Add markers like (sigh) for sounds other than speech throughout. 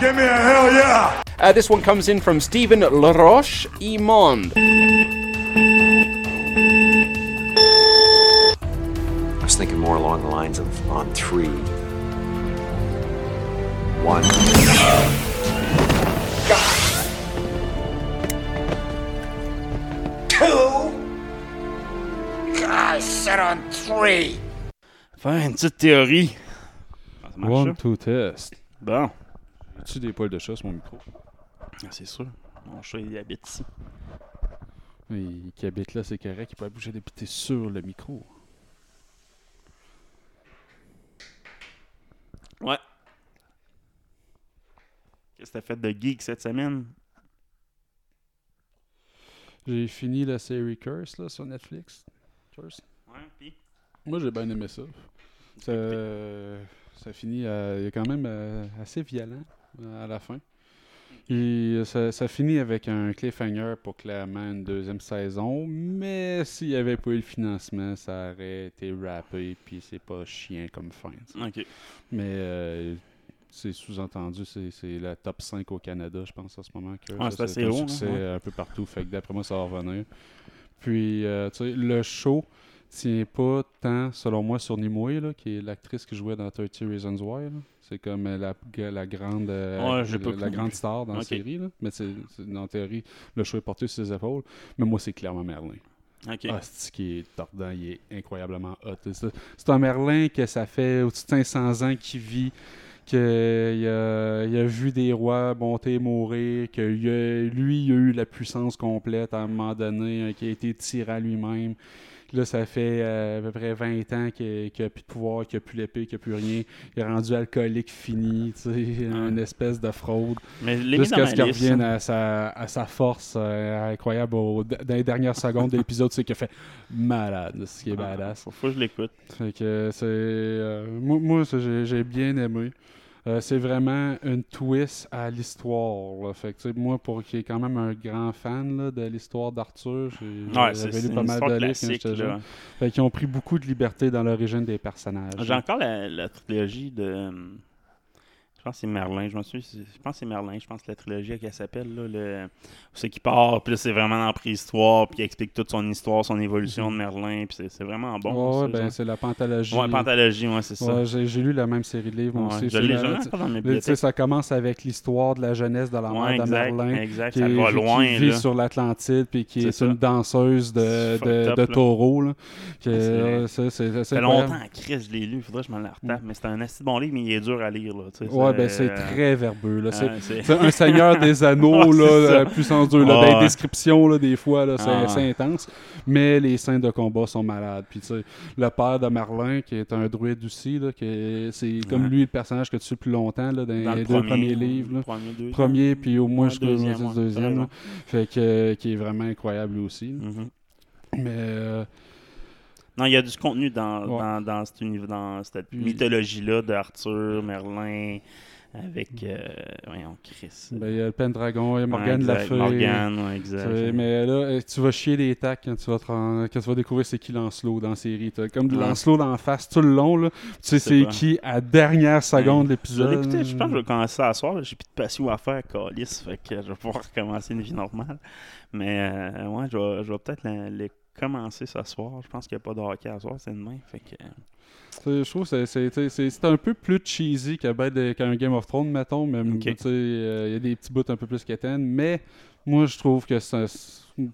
Uh, this one comes in from Stephen Laroche Imond. I was thinking more along the lines of on three. One. I said on three. Faire une petite théorie. Ça marche, One, two, test. Bon, As-tu des poils de chat sur mon micro? Ah, c'est sûr. Mon chat, il habite ici. Il qui habite là, c'est correct. Il peut bouger d'habiter sur le micro. Ouais. Qu'est-ce que t'as fait de geek cette semaine? J'ai fini la série Curse là, sur Netflix. Curse. Ouais, pis? Moi, j'ai bien aimé ça. Ça, ça finit euh, il est quand même euh, assez violent euh, à la fin. Et ça, ça finit avec un cliffhanger pour clairement une deuxième saison, mais s'il n'y avait pas eu le financement, ça aurait été rappé, puis c'est pas chiant comme fin. Mais euh, c'est sous-entendu, c'est la top 5 au Canada, je pense, en ce moment. Que c'est assez un haut, hein, ouais. un peu partout. Fait que d'après moi, ça va revenir. Puis, euh, tu sais, le show tient pas tant, selon moi, sur Nimue, là, qui est l'actrice qui jouait dans 30 Reasons Why. là. C'est comme euh, la, la grande, euh, Ouais, la, grande star dans la série. Là. Mais c'est, la théorie, le show est porté sur ses épaules. Mais moi, c'est clairement Merlin. Ok. Ah, c'est qui est tordant, il est incroyablement hot. C'est un Merlin que ça fait au-dessus de 500 ans qu'il vit, qu'il a, il a vu des rois monter, mourir, que lui, il a eu la puissance complète à un moment donné, hein, qu'il a été tyran lui-même. Là, ça fait euh, à peu près 20 ans qu'il n'a plus de pouvoir, qu'il n'a plus l'épée, qu'il n'a plus rien. Il est rendu alcoolique fini, tu sais, une espèce de fraude. Mais Jusqu'à ce qu'il revienne à sa, à sa force euh, incroyable au- dans les dernières secondes de l'épisode, c'est qu'il a fait malade, c'est ce qui est Ah, badass. Faut, que je l'écoute. Fait que c'est. euh, moi, moi, ça, j'ai j'ai bien aimé. Euh, c'est vraiment une twist à l'histoire. Fait que, moi, pour qui est quand même un grand fan là, de l'histoire d'Arthur, j'ai Ouais, lu pas mal de livres. Fait qu'ils ont pris beaucoup de liberté dans l'origine des personnages. J'ai encore la, la trilogie de. Je pense que c'est Merlin. Je, me suis, je pense que c'est Merlin. Je pense que la trilogie qu'elle s'appelle. Là, le... C'est qui part, puis c'est vraiment dans la préhistoire, puis il explique toute son histoire, son évolution de Merlin, puis c'est- c'est vraiment bon. Ouais, ben, c'est la pentalogie. Ouais, Pantalogie, ouais, c'est ça. Ouais, j'ai lu la même série de livres, moi Ouais, aussi. je l'ai jamais dans mes bibliothèques. ça commence avec l'histoire de la jeunesse de la mère de Merlin. exact, qui ça est- va qui loin, vit là. sur l'Atlantide, puis qui C'est est, une danseuse de, de, taureau. Là. Ça, Ça fait longtemps, Chris, je l'ai lu. Faudrait que je me la retape. Mais c'est un assez bon livre, mais il est dur à lire. Là, Ouais, ben c'est- c'est très verbeux. Là. C'est un Seigneur des (laughs) Anneaux, là, euh, puissance 2. Là, Ouais. Dans les descriptions, là, des fois, là, c'est Ah, c'est intense. Mais les scènes de combat sont malades. Puis, le père de Merlin, qui est un druide aussi, là, qui c'est comme lui le personnage que tu suis plus longtemps là, dans, Dans les le deux premier, premiers livres. là. premier, deuxième. Premier, puis au moins jusqu'au deuxième, deuxième. Fait que, euh, qui est vraiment incroyable lui aussi. Mhm. Mais euh, Non, il y a du contenu dans, Ouais. dans, cette mythologie-là d'Arthur, Merlin, avec. Euh, voyons, Chris. ben, il y a le Pendragon, il y a Ouais, Morgane exact, Lafay. Morgane, ouais, exact. Mais là, euh, tu vas chier des tacs quand tu vas, te rendre- quand tu vas découvrir c'est qui Lancelot dans la série. T'as comme de Ouais. Lancelot dans la face tout le long. Là. Tu sais C'est qui à dernière seconde de l'épisode. l'écouter, je pense que je vais commencer à soir. J'ai plus de passion à faire, Calis. Fait que je vais pouvoir recommencer une vie normale. Mais euh, ouais, je vais, je vais peut-être les commencer ce soir. Je pense qu'il n'y a pas de hockey à soir, c'est demain. Fait que. Je trouve que c'est- un peu plus cheesy qu'un ben qu'un Game of Thrones, mettons. Même, euh, Il y a des petits bouts un peu plus quétaines. Mais moi, je trouve que c'est un-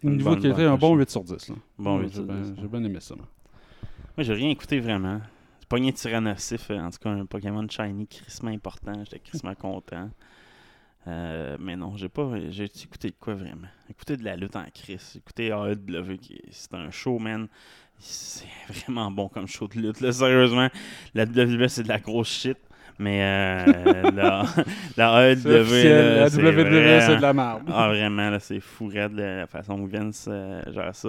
au niveau de qualité, un bon je- 8 sur 10. là. Bon, Ouais, 8 j'ai sur bien- 10, J'ai bien aimé ça. moi. Moi, j'ai rien écouté vraiment. Pogné Tyrannosif, euh, en tout cas un Pokémon Shiny crissement important. J'étais crissement content. Euh, mais non, j'ai pas. J'ai écouté de quoi vraiment? Écouté de la lutte en crise. Écouté AEW, qui est- c'est un show, man. C'est (laughs) vraiment bon comme show de lutte. Là, sérieusement, la WWE, c'est de la grosse shit. Mais euh, (laughs) la, la AEW, là, la c'est WWE, c'est de la merde. Ah, vraiment, là, c'est fou raide la façon dont Vince euh, gère ça.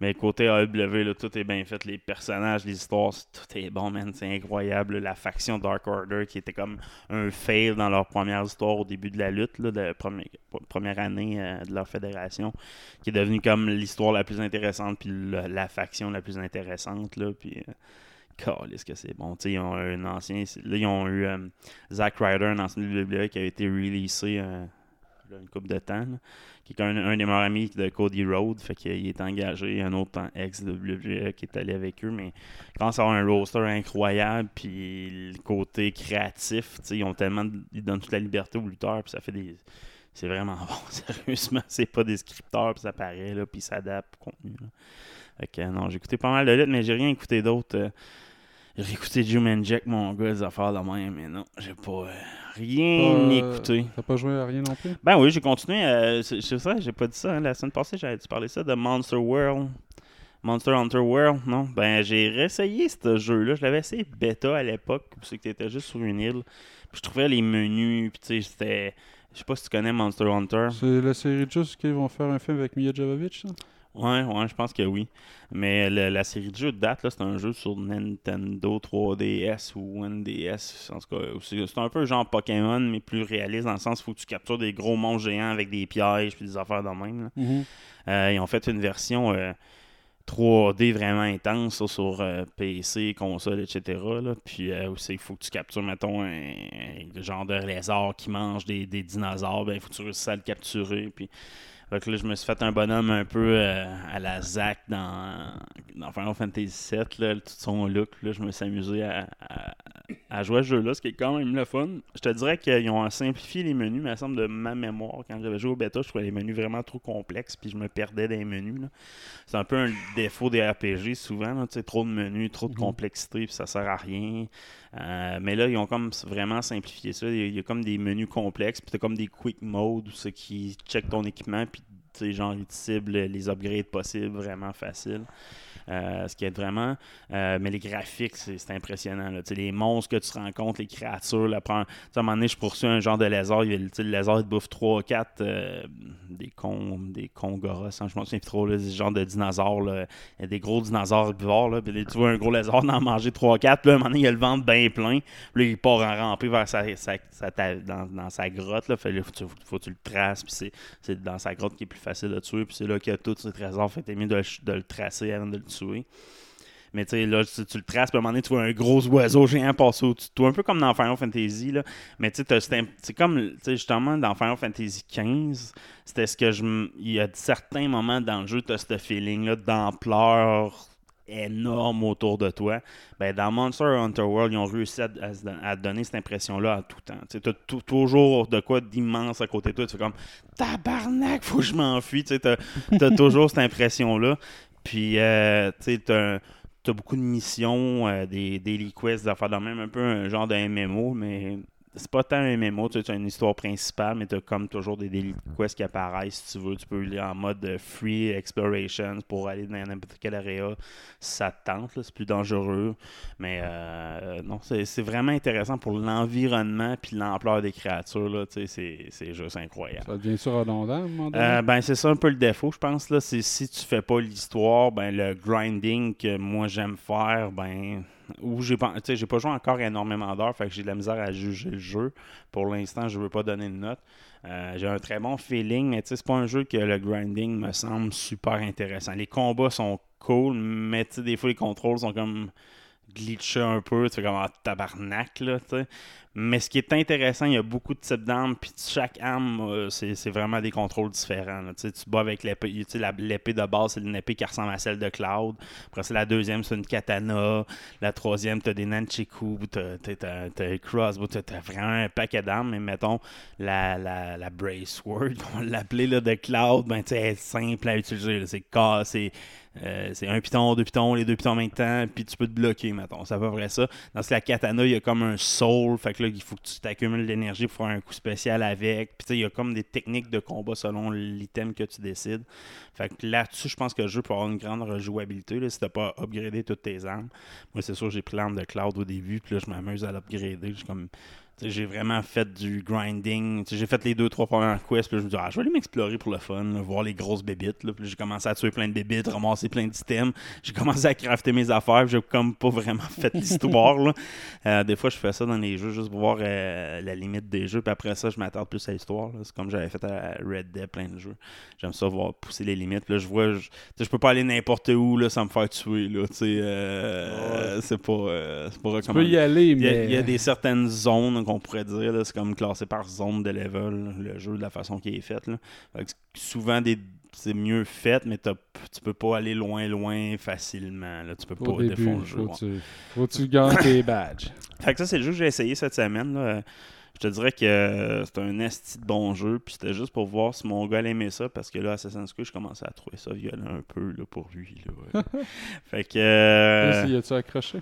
Mais côté AEW, tout est bien fait. Les personnages, les histoires, tout est bon, man. C'est incroyable. La faction Dark Order qui était comme un fail dans leur première histoire au début de la lutte, de la première, première année euh, de leur fédération, qui est devenue comme l'histoire la plus intéressante, puis la faction la plus intéressante. Là, puis, euh, Calisse que c'est bon. Tu sais, ils ont un ancien. Là, ils ont eu euh, Zack Ryder, un ancien WWE, qui a été releasé euh, une couple de temps. qui est un, un des meilleurs amis de Cody Rhodes. Fait qu'il est engagé. Un autre ex-WWE qui est allé avec eux. Mais quand ça a un roster incroyable, puis le côté créatif, ils ont tellement. Ils donnent toute la liberté aux lutteurs, puis ça fait des. C'est vraiment (laughs) bon, sérieusement. C'est pas des scripteurs, puis ça paraît, là, puis ils s'adaptent au contenu. là. Non, j'ai écouté pas mal de lutte, mais j'ai rien écouté d'autre. euh, j'ai écouté Juman Jack, mon gars, des affaires de même, mais non, j'ai pas euh, rien Euh, écouté. T'as pas joué à rien non plus? Ben oui, j'ai continué. euh, c'est ça, j'ai pas dit ça. hein, la semaine passée, j'avais dû parler ça de Monster World. Monster Hunter World, non? Ben, j'ai réessayé ce jeu-là. Je l'avais essayé bêta à l'époque, c'est que t'étais juste sur une île. Puis je trouvais les menus, puis tu sais, c'était. Je sais pas si tu connais Monster Hunter. C'est la série de jeux qui vont faire un film avec Mia Jovovich, ça? Ouais, ouais, je pense que oui. Mais le- la série de jeux de date, là, c'est un jeu sur Nintendo 3DS ou NDS. En tout cas, c'est c'est un peu genre Pokémon, mais plus réaliste dans le sens où faut que tu captures des gros monstres géants avec des pièges puis des affaires de même. là. Mhm. Euh, ils ont fait une version euh, 3D vraiment intense ça, sur euh, PC, console, etc. là. Puis euh, aussi, il faut que tu captures, mettons, un, un genre de lézard qui mange des, des dinosaures. Ben, il faut que tu réussisses à le capturer. Puis fait que là, je me suis fait un bonhomme un peu euh, à la Zack dans, dans Final Fantasy VII, là, tout son look. Là, je me suis amusé à, à- à jouer à ce jeu-là, ce qui est quand même le fun. Je te dirais qu'ils ont simplifié les menus, mais me semble de ma mémoire. Quand j'avais joué au bêta, je trouvais les menus vraiment trop complexes, puis je me perdais dans les menus. C'est un peu un défaut des RPG souvent, là, trop de menus, trop de complexité, puis ça sert à rien. Euh, mais là, ils ont comme vraiment simplifié ça. Il y a, il y a comme des menus complexes, puis t'as comme des quick modes où c'est qui check ton équipement, puis genre ils te ciblent les upgrades possibles vraiment facile. Euh, ce qui est vraiment. euh, mais les graphiques, c'est impressionnant. Les monstres que tu rencontres, les créatures. Là, prends- à un moment donné, je poursuis un genre de lézard. Il le lézard, il te bouffe 3 4 des cons, des congoras. hein, je me souviens plus trop. Là, ce genre de dinosaures. Là. Des gros dinosaures herbivores. Là, puis tu vois un gros lézard en manger 3 4 Puis à un moment donné, il a le ventre bien plein. Puis il part en rampée vers sa, sa- dans, sa grotte. Là. Faut, que tu- le traces. C'est, dans sa grotte qui est plus facile de tuer. Puis c'est là qu'il y a tous ces trésors. Fait t'es mieux de, de le tracer avant de le Mais tu sais, là, tu, le traces, puis à un moment donné, tu vois un gros oiseau géant passer au-dessus un peu comme dans Final Fantasy, là. Mais tu sais, c'est comme, tu sais, justement, dans Final Fantasy XV, c'était ce que je... Il y a certains moments dans le jeu, tu as ce feeling-là d'ampleur énorme autour de toi. Ben, dans Monster Hunter World, ils ont réussi à, à donner cette impression-là à tout temps. Tu as toujours de quoi d'immense à côté de toi. Tu fais comme tabarnak, faut que je m'enfuis. Tu as, toujours cette impression-là. Puis, euh, tu t'as t'as beaucoup de missions, euh, des daily quests, des affaires de même, un peu un genre de MMO, mais c'est pas tant un MMO, tu as une histoire principale, mais tu as comme toujours des daily quests qui apparaissent si tu veux. Tu peux aller en mode euh, free exploration pour aller dans n'importe quel area ça te tente, c'est plus dangereux. Mais euh, non, c'est vraiment intéressant pour l'environnement puis l'ampleur des créatures, là, tu sais, c'est juste incroyable. Ça devient-tu redondant à un moment donné? Euh, ben c'est ça un peu le défaut, je pense là. C'est si tu fais pas l'histoire, ben le grinding que moi j'aime faire, ben ou j'ai pas, j'ai pas joué encore énormément d'heures, fait que j'ai de la misère à juger le jeu. Pour l'instant, je veux pas donner de note. Euh, j'ai un très bon feeling, mais c'est pas un jeu que le grinding me semble super intéressant. Les combats sont cool, mais des fois les contrôles sont comme glitchés un peu, tu fais comme un tabarnak là, tu sais. Mais ce qui est intéressant, il y a beaucoup de types d'armes, puis chaque arme, euh, c'est vraiment des contrôles différents. là. Tu bats avec l'épée. L'épée de base, c'est une épée qui ressemble à celle de Cloud. Après, c'est la deuxième, c'est une katana. La troisième, t'as des nunchaku, t'as des crossbow, t'as vraiment un paquet d'armes. Mais mettons, la, la, la Brace Sword, (laughs) on l'appelait de Cloud, ben, tu sais, elle est simple à utiliser. c'est euh, c'est un piton, deux pitons, les deux pitons en même temps, puis tu peux te bloquer, mettons. C'est à près ça. Dans la katana, il y a comme un soul. Il faut que tu t'accumules l'énergie pour faire un coup spécial avec. Puis tu sais, il y a comme des techniques de combat selon l'item que tu décides. Fait que là-dessus, je pense que le jeu peut avoir une grande rejouabilité là, si t'as pas upgradé toutes tes armes. Moi, c'est sûr, j'ai pris l'arme de Cloud au début, puis là, je m'amuse à l'upgrader. Comme. J'ai vraiment fait du grinding. J'ai fait les deux, trois premières quests. Puis je me dis, ah, je vais aller m'explorer pour le fun, là, voir les grosses bébites. Là. Puis j'ai commencé à tuer plein de bébites, ramasser plein d'items. J'ai commencé à crafter mes affaires. J'ai comme pas vraiment (laughs) fait l'histoire. là. Euh, des fois, je fais ça dans les jeux juste pour voir euh, la limite des jeux. Puis après ça, je m'attarde plus à l'histoire. C'est comme j'avais fait à Red Dead, plein de jeux. J'aime ça voir pousser les limites. Là, je vois, je, je peux pas aller n'importe où là, sans me faire tuer. Là, euh, C'est pas, euh, c'est pas Tu recommandé. peux y aller, y, il y a des certaines zones qu'on pourrait dire, là, c'est comme classé par zone de level, le jeu de la façon qu'il est fait. Là. Fait que souvent, des, c'est mieux fait, mais tu peux pas aller loin, loin facilement. Là. Tu peux Au pas début, défendre le jeu. faut, ouais. tu, faut que tu gagnes tes badges? (coughs) Fait que ça, c'est le jeu que j'ai essayé cette semaine. là. Je te dirais que euh, c'est un esti de bon jeu, puis c'était juste pour voir si mon gars aimer ça, parce que là, Assassin's Creed, je commençais à trouver ça violent un peu là, pour lui. Là, ouais. (laughs) fait que. euh, Y a-tu accroché?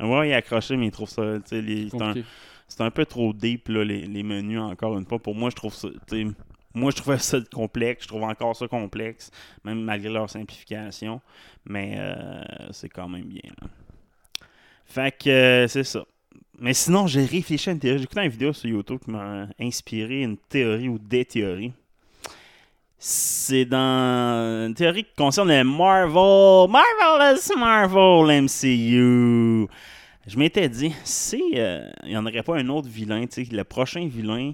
ouais, il est accroché, mais il trouve ça. tu sais, les- c'est un. C'est un peu trop deep là, les, menus encore une fois. Pour moi, je trouve ça. Moi, je trouvais ça complexe. Je trouve encore ça complexe, même malgré leur simplification. Mais euh, c'est quand même bien. là. Fait que euh, c'est ça. Mais sinon, j'ai réfléchi à une théorie. J'ai écouté une vidéo sur YouTube qui m'a inspiré une théorie ou des théories. C'est dans une théorie qui concerne le Marvel, Marvelous Marvel MCU. Je m'étais dit, si euh, il n'y en aurait pas un autre vilain, le prochain vilain,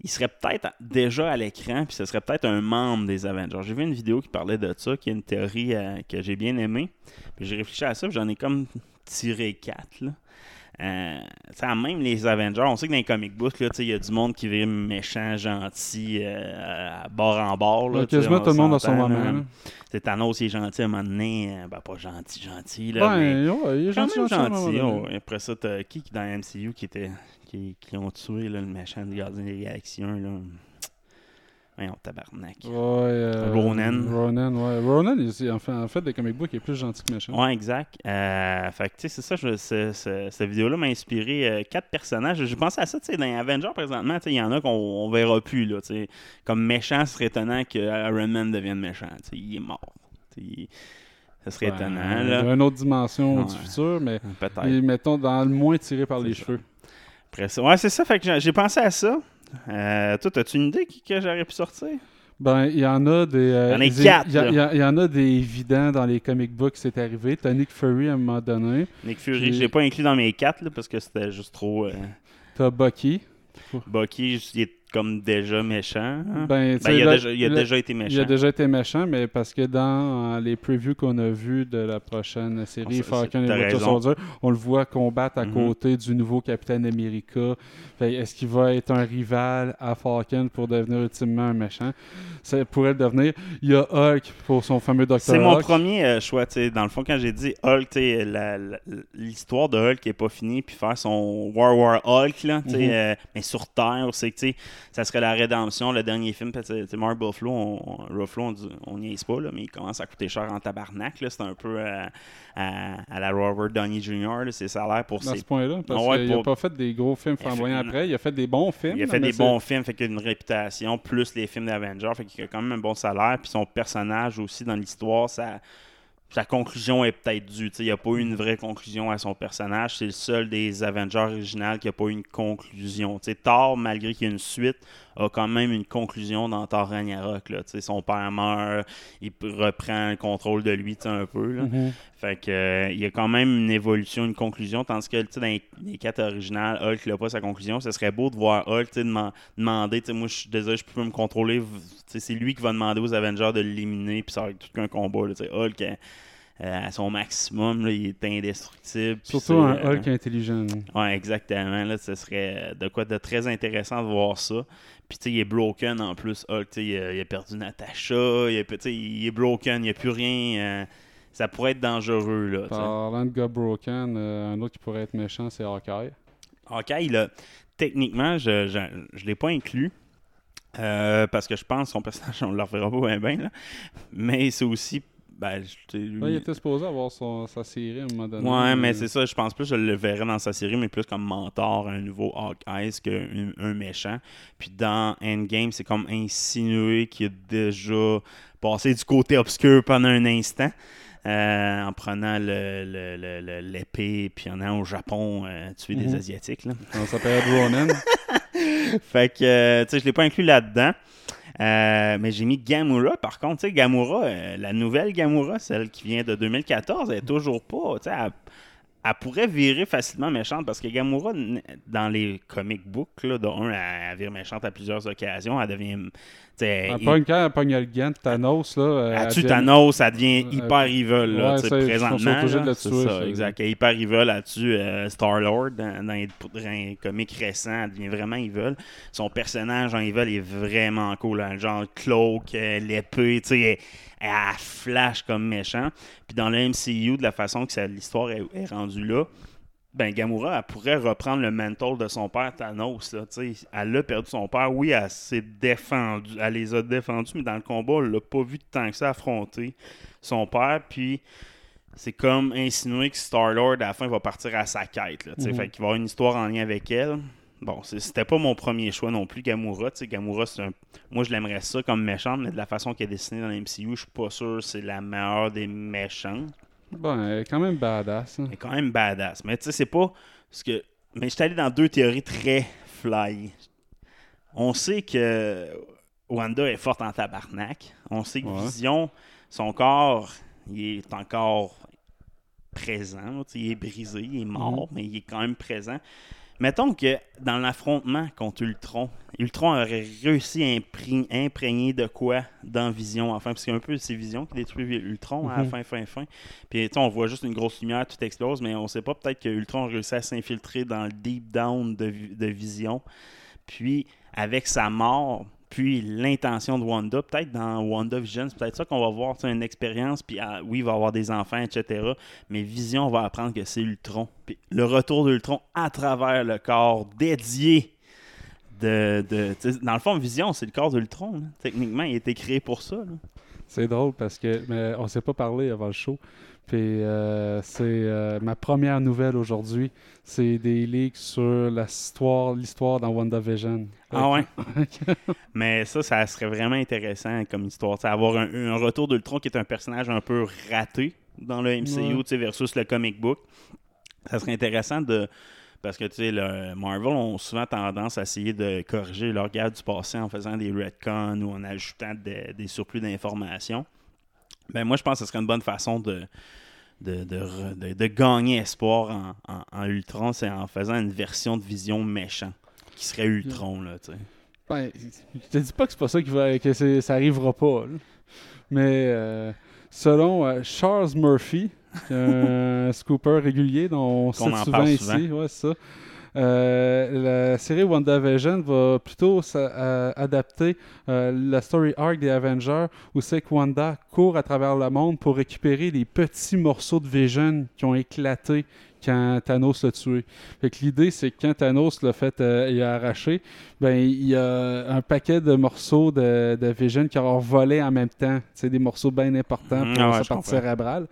il serait peut-être déjà à l'écran, puis ce serait peut-être un membre des Avengers. J'ai vu une vidéo qui parlait de ça, qui est une théorie euh, que j'ai bien aimée. J'ai réfléchi à ça, j'en ai comme tiré quatre. Là. Euh, même les Avengers, on sait que dans les comic books, il y a du monde qui vit méchant, gentil, euh, à bord en bord. Là, quasiment tout le monde a son moment. là. C'est Thanos, il est gentil à un moment donné. euh, Ben, pas gentil, gentil. Là, mais Ben, ouais, il est gentil, même gentil, à oh. Après ça, t'as qui qui dans MCU qui était qui, qui ont tué là, le méchant de Gardien des Galaxies 1 là? Voyons, tabarnak. Ouais, euh, Ronan. Ronan, ouais. Ronan, il- en, fait, en fait, des comic books, il est plus gentil que méchant. Ouais, exact. Euh, fait que, tu sais, c'est ça, je- ce- ce- cette vidéo-là m'a inspiré euh, quatre personnages. J'ai pensé à ça, tu sais, dans Avengers, présentement, tu sais, il y en a qu'on on verra plus, là, tu sais. Comme méchant, ce serait étonnant que Iron Man devienne méchant, tu sais, il est mort. Tu Ça serait Ben, étonnant, Il y a une autre dimension Ouais. du futur, mais Peut-être. et mettons dans le moins tiré par les ça. cheveux. Après ça. Ouais, c'est ça, fait que j'ai pensé à ça. Euh, toi, as-tu une idée que j'aurais pu sortir? Ben, il y en a des. euh, Il y en a des- quatre, Il y, en a des évidents dans les comic books, c'est arrivé. T'as Nick Fury à un moment donné. Nick Fury, je l'ai pas inclus dans mes quatre là, parce que c'était juste trop. euh, T'as Bucky. Bucky, il est comme déjà méchant. hein? Ben, Ben, il, a là, déjà, il a là, déjà été méchant. Il a déjà été méchant, mais parce que dans euh, les previews qu'on a vus de la prochaine série Falcon et Winter. Soldier, on le voit combattre à Mhm. côté du nouveau Capitaine America. Est-ce qu'il va être un rival à Falcon pour devenir ultimement un méchant? Ça pourrait le devenir. Il y a Hulk pour son fameux Dr. C'est mon premier euh, choix. Dans le fond, quand j'ai dit Hulk, l'histoire de Hulk n'est pas finie, puis faire son War War Hulk, là, Mhm. euh, mais sur Terre, c'est que ça serait la rédemption, le dernier film. Mark Ruffalo, on, Ruffalo, on, n'y est pas, là, mais il commence à coûter cher en tabarnak. là. C'est un peu à, à la Robert Downey Jr., là, ses salaires pour à ses ce point-là, parce ouais, qu'il n'a pour- pas fait des gros films flamboyants après. Il a fait des bons films. Il a fait des c'est- bons films, fait qu'il a une réputation, plus les films d'Avengers, fait qu'il a quand même un bon salaire, puis son personnage aussi dans l'histoire, ça, sa conclusion est peut-être due. Il n'y a pas eu une vraie conclusion à son personnage. C'est le seul des Avengers originaux qui n'a pas eu une conclusion. Thor, malgré qu'il y ait une suite, a quand même une conclusion dans Thor Ragnarok. Là. Son père meurt, il reprend le contrôle de lui un peu. Mhm. Fait que euh, il y a quand même une évolution, une conclusion, tandis que dans les, les quatre originales, Hulk n'a pas sa conclusion. Ce serait beau de voir Hulk demander, moi je suis désolé, je peux pas me contrôler. C'est lui qui va demander aux Avengers de l'éliminer, puis ça va être tout qu'un combat. là. Hulk, euh, euh, à son maximum, là, il est indestructible. Surtout un euh, Hulk intelligent. Ouais, exactement. Là, ce serait de quoi de très intéressant de voir ça. Puis, tu sais, il est broken en plus. Hulk, il, a- il a perdu Natasha. Il, a- il est broken. Il n'y a plus rien. Ça pourrait être dangereux, là. Parlant de gars broken, euh, un autre qui pourrait être méchant, c'est Hawkeye. Il a, techniquement, je ne l'ai pas inclus. euh, parce que je pense que son personnage, on ne le reverra pas bien, bien, là. Mais c'est aussi Ben, lui- Ouais, il était supposé avoir son- sa série à un moment donné. Ouais, mais c'est ça, je pense plus que je le verrais dans sa série, mais plus comme mentor à un nouveau Hawkeye qu'un un méchant. Puis dans Endgame, c'est comme insinué qu'il a déjà passé du côté obscur pendant un instant. Euh, en prenant le- le- le- le- l'épée, puis en allant au Japon euh, tuer des Mhm. Asiatiques. Là. On s'appelle Ronan. Fait que, euh, tu sais, je l'ai pas inclus là-dedans. Euh, mais j'ai mis Gamora, par contre, tu sais, Gamora, euh, la nouvelle Gamora, celle qui vient de 2014, elle est toujours pas, tu sais, elle, elle pourrait virer facilement méchante parce que Gamora, dans les comic books, là, de un, elle, elle vire méchante à plusieurs occasions, elle devient, il- pogne quand elle pogne le gant Thanos, là. euh, elle elle tue devient- Thanos, ça devient Euh, hyper evil, là, ouais, présentement. là, c'est ça, exact. Elle est hyper evil, elle tue euh, Star-Lord dans, dans les, dans les comics récents, elle devient vraiment evil. Son personnage en evil est vraiment cool, hein, genre cloak, euh, l'épée, tu sais, elle, flash comme méchant. Puis dans le MCU, de la façon que l'histoire est, est rendue là, ben Gamora, elle pourrait reprendre le mantle de son père Thanos. Là, elle a perdu son père. Oui, elle s'est défendue. Elle les a défendus, mais dans le combat, elle l'a pas vu tant que ça affronter son père. Puis c'est comme insinué que Star-Lord, à la fin, va partir à sa quête. Là. Mhm. Fait qu'il va y avoir une histoire en lien avec elle. Bon, c'était pas mon premier choix non plus, Gamora. Tu sais, Gamora, c'est un... moi, je l'aimerais ça comme méchante, mais de la façon qu'elle est dessinée dans la MCU, je suis pas sûr que c'est la meilleure des méchants. Bon, elle est quand même badass. hein. Elle est quand même badass. Mais tu sais, c'est pas ce que. Mais je suis allé dans deux théories très fly. On sait que Wanda est forte en tabarnak. On sait que Ouais. Vision, son corps, il est encore présent. Il est brisé, il est mort, mais il est quand même présent. Mettons que dans l'affrontement contre Ultron, Ultron aurait réussi à impré- imprégner de quoi dans Vision, enfin, parce qu'il y a un peu c'est Vision qui détruit Ultron à la Mhm. fin, fin, fin. Puis on voit juste une grosse lumière, tout explose, mais on sait pas peut-être que Ultron a réussi à s'infiltrer dans le deep down de Vision. Puis avec sa mort, puis l'intention de Wanda, peut-être dans WandaVision, c'est peut-être ça qu'on va voir, une expérience, puis ah, oui, il va avoir des enfants, etc. Mais Vision va apprendre que c'est Ultron. Puis le retour d'Ultron à travers le corps dédié de... de dans le fond, Vision, c'est le corps d'Ultron. Techniquement, il a été créé pour ça. C'est drôle parce que mais on s'est pas parlé avant le show. Puis euh, c'est euh, ma première nouvelle aujourd'hui. C'est des leaks sur l'histoire, l'histoire dans WandaVision. Ah ouais? (laughs) Mais ça, ça serait vraiment intéressant comme histoire. Tu sais, avoir un, un retour d'Ultron qui est un personnage un peu raté dans le MCU Ouais. tu sais, versus le comic book. Ça serait intéressant de. Parce que tu sais, Marvel ont souvent tendance à essayer de corriger leur garde du passé en faisant des retcons ou en ajoutant de- des surplus d'informations. Ben moi, je pense que ce serait une bonne façon de, de, de, de- de gagner espoir en, en- en Ultron, c'est en faisant une version de vision méchant qui serait Ultron, là, tu sais. Ben, je te dis pas que c'est pas ça qui va, que ça arrivera pas. là. Mais euh, selon euh, Charles Murphy, un (laughs) scooper régulier dont on Qu'on cite en souvent parle ici, ouais, c'est ça. Euh, la série WandaVision va plutôt euh, adapter euh, la story arc des Avengers où c'est que Wanda court à travers le monde pour récupérer les petits morceaux de Vision qui ont éclaté quand Thanos l'a tué. Fait que l'idée, c'est que quand Thanos l'a fait, euh, il a arraché, ben il y a un paquet de morceaux de, de Vision qui auront volé en même temps. C'est des morceaux bien importants Mhm, pour ouais, sa partie cérébrale.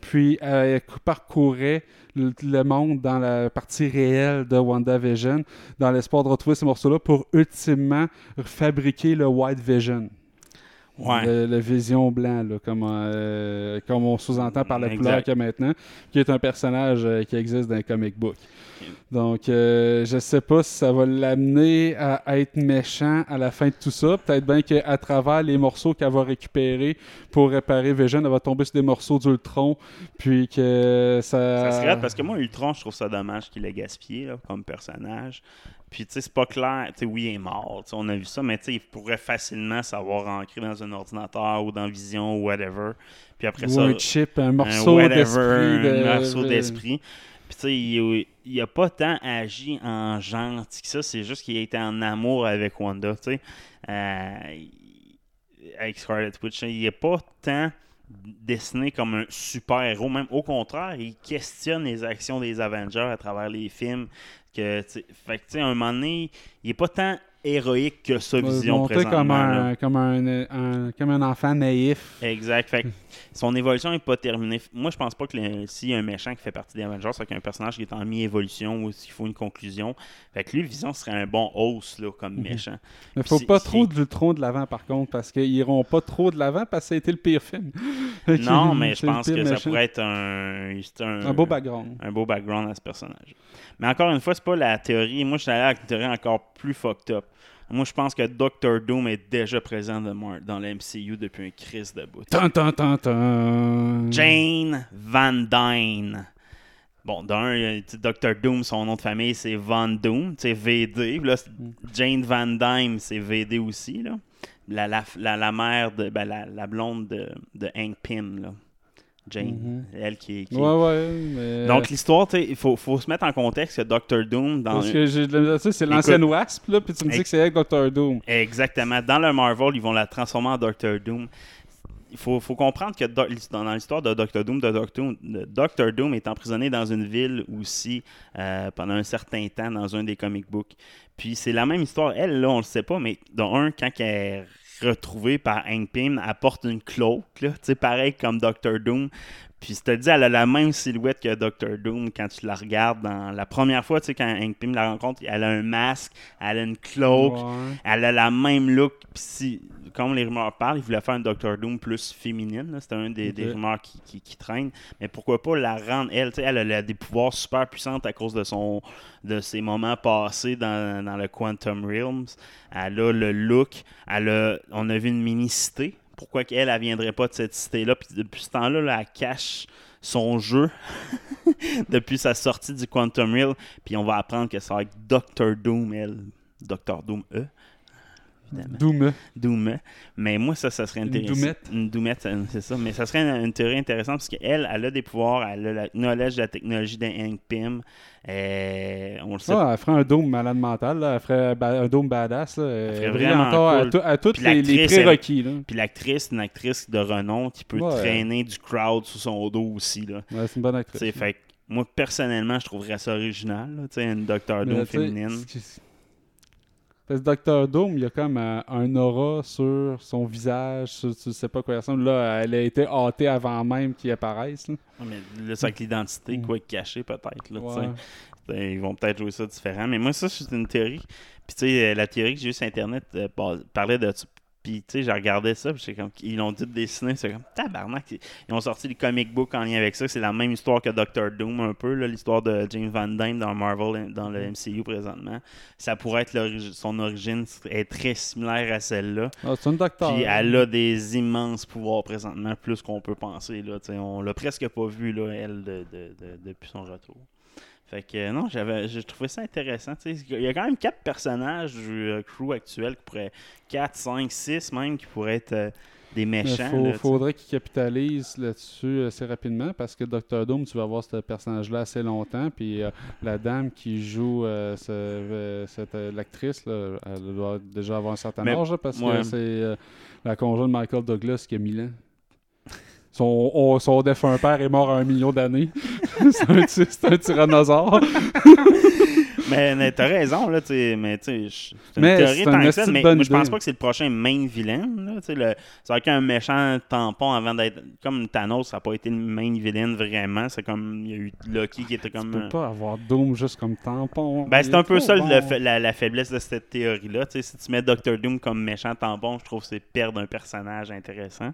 Puis euh, elle parcourait le, le monde dans la partie réelle de WandaVision dans l'espoir de retrouver ces morceaux-là pour ultimement fabriquer le White Vision. Ouais. Le, le vision blanc, là, comme, euh, comme on sous-entend par la Exact. couleur qu'il y a maintenant, qui est un personnage euh, qui existe dans les comic book. Donc, euh, je sais pas si ça va l'amener à être méchant à la fin de tout ça. Peut-être bien qu'à travers les morceaux qu'elle va récupérer pour réparer Vision, elle va tomber sur des morceaux d'Ultron, puis que ça... Ça serait parce que moi, Ultron, je trouve ça dommage qu'il ait gaspillé là, comme personnage. Puis, tu sais, c'est pas clair. Tu sais, oui, il est mort. on a vu ça, mais tu sais, il pourrait facilement savoir ancrer dans un ordinateur ou dans Vision ou whatever. Puis après Ou ça. un chip, un morceau d'esprit. de- Un morceau de- d'esprit. Puis, tu sais, il, il a pas tant agi en gentil que ça. C'est juste qu'il a été en amour avec Wanda, tu sais. Euh, avec Scarlet Witch. Il est pas tant dessiné comme un super-héros. Même au contraire, il questionne les actions des Avengers à travers les films. Que, fait que, tu sais, à un moment donné, il est pas tant héroïque que sa vision présentement. comme là. un, comme, un, un- comme un enfant naïf. Exact. Fait que son évolution n'est pas terminée. Moi, je pense pas que s'il y a un méchant qui fait partie des Avengers, c'est qu'il y a un personnage qui est en mi-évolution ou s'il faut une conclusion. Fait que lui, Vision serait un bon host là, comme Mhm. méchant. Mais faut pas trop de, trop de l'avant par contre, parce qu'ils iront pas trop de l'avant parce que ça a été le pire film. (laughs) Non, (laughs) mais je pense que ça pourrait être un, un, beau background. un beau background à ce personnage. Mais encore une fois, c'est pas la théorie. Moi, je suis allé avec une théorie encore plus fucked up. Moi, je pense que Doctor Doom est déjà présent dans le MCU depuis un crise de bout. Tan, tan, tan, tan. Jane Van Dyne. Bon, d'un, euh, Dr. Doom, son nom de famille, c'est Van Doom, tu sais, VD. Là, c'est- Jane Van Dyne, c'est VD aussi, là. La, la, la, la mère de. Ben, la, la blonde de, de Hank Pym, là. Jane. Elle qui, qui- Mhm. Ouais, ouais. Mais... Donc, l'histoire, tu sais, il faut, faut se mettre en contexte que Dr. Doom, dans. Parce que c'est l'ancienne Wasp, là, puis tu me dis que c'est avec Doctor Doom. Exactement. Dans le Marvel, ils vont la transformer en Doctor Doom. Il faut, faut comprendre que do- dans l'histoire de Doctor Doom, de Doctor, Doom, de Doctor Doom est emprisonné dans une ville aussi euh, pendant un certain temps dans un des comic books. Puis c'est la même histoire. Elle, là, on le sait pas, mais dans un, quand elle retrouvée par Hank Pym, elle porte une cloak, là, pareil comme Doctor Doom. Puis je te dis, elle a la même silhouette que Doctor Doom quand tu la regardes dans la première fois, tu sais, quand Hank Pym la rencontre, elle a un masque, elle a une cloak, Ouais. elle a la même look. Puis si, comme les rumeurs parlent, ils voulaient faire un Doctor Doom plus féminine. C'était un des, rumeurs qui, qui, qui traînent. Mais pourquoi pas la rendre, elle, tu sais, elle a la- des pouvoirs super puissants à cause de son de ses moments passés dans, dans le Quantum Realms. Elle a le look. Elle a, on a vu une mini-cité. Pourquoi qu'elle, elle viendrait pas de cette cité-là? Puis depuis ce temps-là, là, elle cache son jeu (laughs) depuis sa sortie du Quantum Realm. Puis on va apprendre que c'est avec Doctor Doom, elle. Doctor Doom E. Évidemment. Doom. Mais moi, ça, ça serait Une intéressant. doumette. Une doumette, euh, c'est ça. Mais ça serait une, une théorie intéressante parce qu'elle, elle a des pouvoirs, elle a la knowledge de la technologie d'un Hank Pym. Euh, on le sait. Ah, elle ferait un dôme malade mental, là. elle ferait un dôme badass. Là. Elle ferait vraiment à, cool. tout- à tous Puis les, les prérequis. Là. Puis l'actrice, une actrice de renom qui peut Ouais. traîner du crowd sous son dos aussi. Là. Ouais, c'est une bonne actrice. fait moi, personnellement, je trouverais ça original. là, une Mais, Doom féminine. c'est- Parce que Doctor Doom, il y a comme euh, un aura sur son visage, sur- tu sais pas quoi ressemble. Là, elle a été hâtée avant même qu'il apparaisse. là. Ouais, mais là, c'est avec l'identité, quoi, caché peut-être. là. Ouais. Euh, Ils vont peut-être jouer ça différent. Mais moi, ça, c'est une théorie. Puis, tu sais, euh, la théorie que j'ai vue sur Internet euh, par- parlait de. Puis, tu sais, j'ai regardé ça. Puis, comme, ils l'ont dit de dessiner. C'est comme, tabarnak. Ils ont sorti des comic books en lien avec ça. C'est la même histoire que Doctor Doom, un peu. là, L'histoire de James Van Dyne dans Marvel, dans le MCU présentement. Ça pourrait être son origine est très similaire à celle-là. Ah, c'est une. Puis elle a des immenses pouvoirs présentement, plus qu'on peut penser. Là, T'sais, on l'a presque pas vu, là, elle, de- de- de- depuis son retour. Fait que non, j'avais j'ai trouvé ça intéressant. T'sais, Il y a quand même quatre personnages du euh, crew actuel qui pourraient. 4, 5, 6 même qui pourraient être euh, des Il méchants. là, t'sais. faudrait qu'il capitalise là-dessus assez rapidement parce que Doctor Doom, tu vas voir ce personnage-là assez longtemps. Puis euh, la dame qui joue ce- cette, l'actrice, là, elle doit déjà avoir un certain Mais- âge là, parce ouais. que c'est la conjointe de Michael Douglas qui a 1000 ans. Son, on- son défunt père est mort à un million d'années. (laughs) c'est un tyrannosaure. (laughs) Mais, mais t'as raison, là, t'sais, mais tu sais, c'est une théorie tant un que ça, mais moi, je pense pas que c'est le prochain main villain. Là, t'sais, le, c'est avec un méchant tampon avant d'être. Comme Thanos, ça n'a pas été le main villain vraiment. C'est comme. Il y a eu Loki qui était Tu comme. peux euh, pas avoir Doom juste comme tampon. Ben, c'est est un peu ça bon. la, la faiblesse de cette théorie-là. Tu sais, Si tu mets Doctor Doom comme méchant tampon, je trouve que c'est perdre un personnage intéressant.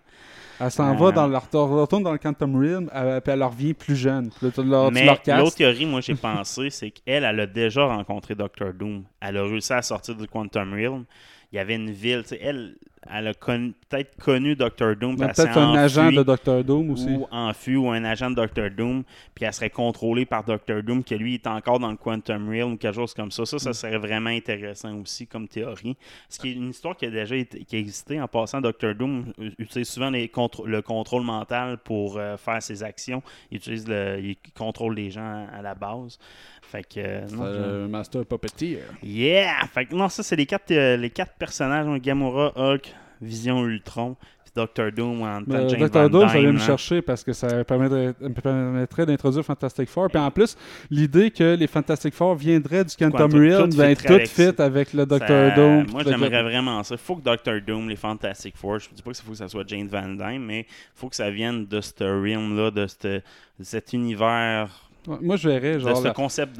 Elle s'en Euh, va dans leur retourne dans le Quantum Realm, elle- puis elle revient plus jeune. Puis là, tu leur, tu Mais l'autre théorie, moi, j'ai (laughs) pensé, c'est qu'elle, elle a déjà rencontré Doctor Doom. Elle a réussi à sortir du Quantum Realm. Il y avait une ville, elle, elle a connu- peut-être connu Doctor Doom. peut-être un agent de Doctor Doom aussi. ou enfui ou un agent de Doctor Doom, puis elle serait contrôlée par Doctor Doom, que lui est encore dans le Quantum Realm ou quelque chose comme ça. Mm. Ça, ça serait vraiment intéressant aussi comme théorie. Ce qui est une histoire qui a déjà été, qui a existé en passant. Doctor Doom utilise souvent les contr- le contrôle mental pour euh, faire ses actions. Il utilise le, il contrôle les gens à, à la base. Fait que euh, non, je- Euh, Master Puppeteer. Yeah! Fait que non, ça, c'est les quatre, les quatre personnages. hein, Gamora, Hulk, Vision, Ultron. puis Doctor Doom en tant que James Doctor Doom, ça vient me chercher parce que ça permettrait, me permettrait d'introduire Fantastic Four. Puis en plus, l'idée que les Fantastic Four viendraient du Quantum Realm, ben, tout avec fit avec le Ça- Doctor Doom. Moi, le- j'aimerais vraiment ça. Il faut que Doctor Doom, les Fantastic Four, je ne dis pas qu'il faut que ça soit Jane Van Dyne, mais il faut que ça vienne de ce realm-là, de, de cet univers, Ouais, Moi, je verrais, genre, ce la- concept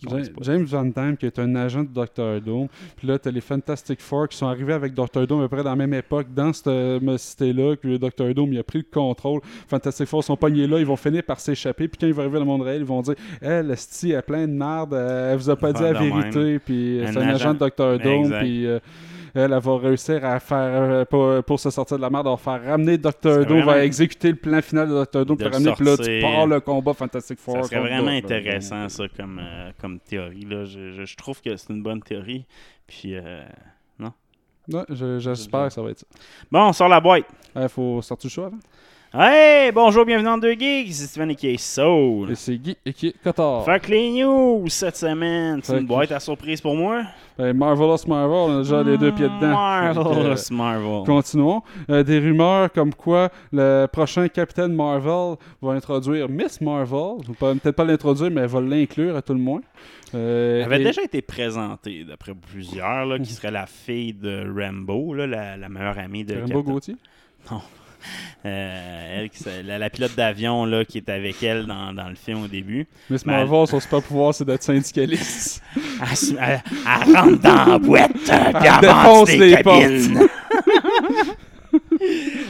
tu sais, Ja- exploré. James Van Damme, qui est un agent de Doctor Doom. Puis là, tu as les Fantastic Four qui sont arrivés avec Doctor Doom à peu près dans la même époque, dans cette euh, cité-là. Puis le Doctor Doom, il a pris le contrôle. Fantastic Four sont pognés là, ils vont finir par s'échapper. Puis quand ils vont arriver dans le monde réel, ils vont dire Elle, le Sti, a plein de merde, euh, elle vous a pas dit la vérité. Puis euh, c'est un agent de Doctor Doom. Puis. euh, elle, va réussir à faire, euh, pour, pour se sortir de la merde, elle va faire ramener Doctor Doom, va vraiment- exécuter le plan final de Doctor Doom, de pour ramener, puis là, tu pars le combat Fantastic Four. Ça serait vraiment intéressant, ça, comme, euh, comme théorie. Là. Je, je- je trouve que c'est une bonne théorie. Puis, euh, Ouais, je- j'espère que ça va être ça. Bon, on sort la boîte. Il faut sortir le show avant. Hey, bonjour, bienvenue dans Deux Geeks. C'est Steven et qui est Soul. Et c'est Guy et qui est Cotard. Fait que les news cette semaine, c'est une boîte à surprise pour moi. Ben, Marvelous Marvel, on a déjà les deux pieds dedans. Marvelous que, Marvel. euh, Continuons. Euh, des rumeurs comme quoi le prochain Captain Marvel va introduire Miss Marvel. Peut-être pas l'introduire, mais elle va l'inclure à tout le moins. Euh, Elle avait et- déjà été présentée, d'après plusieurs, là, qui (laughs) serait la fille de Rambo, là, la, la meilleure amie de Rambo Captain- Gauthier? Euh, elle, qui se- la, la pilote d'avion là, qui est avec elle dans, dans le film au début. Miss Ben, Marvel, son super pouvoir, c'est d'être syndicaliste. (laughs) Elle, elle- elle rentre dans la boîte euh, puis elle défonce les cabines. (laughs)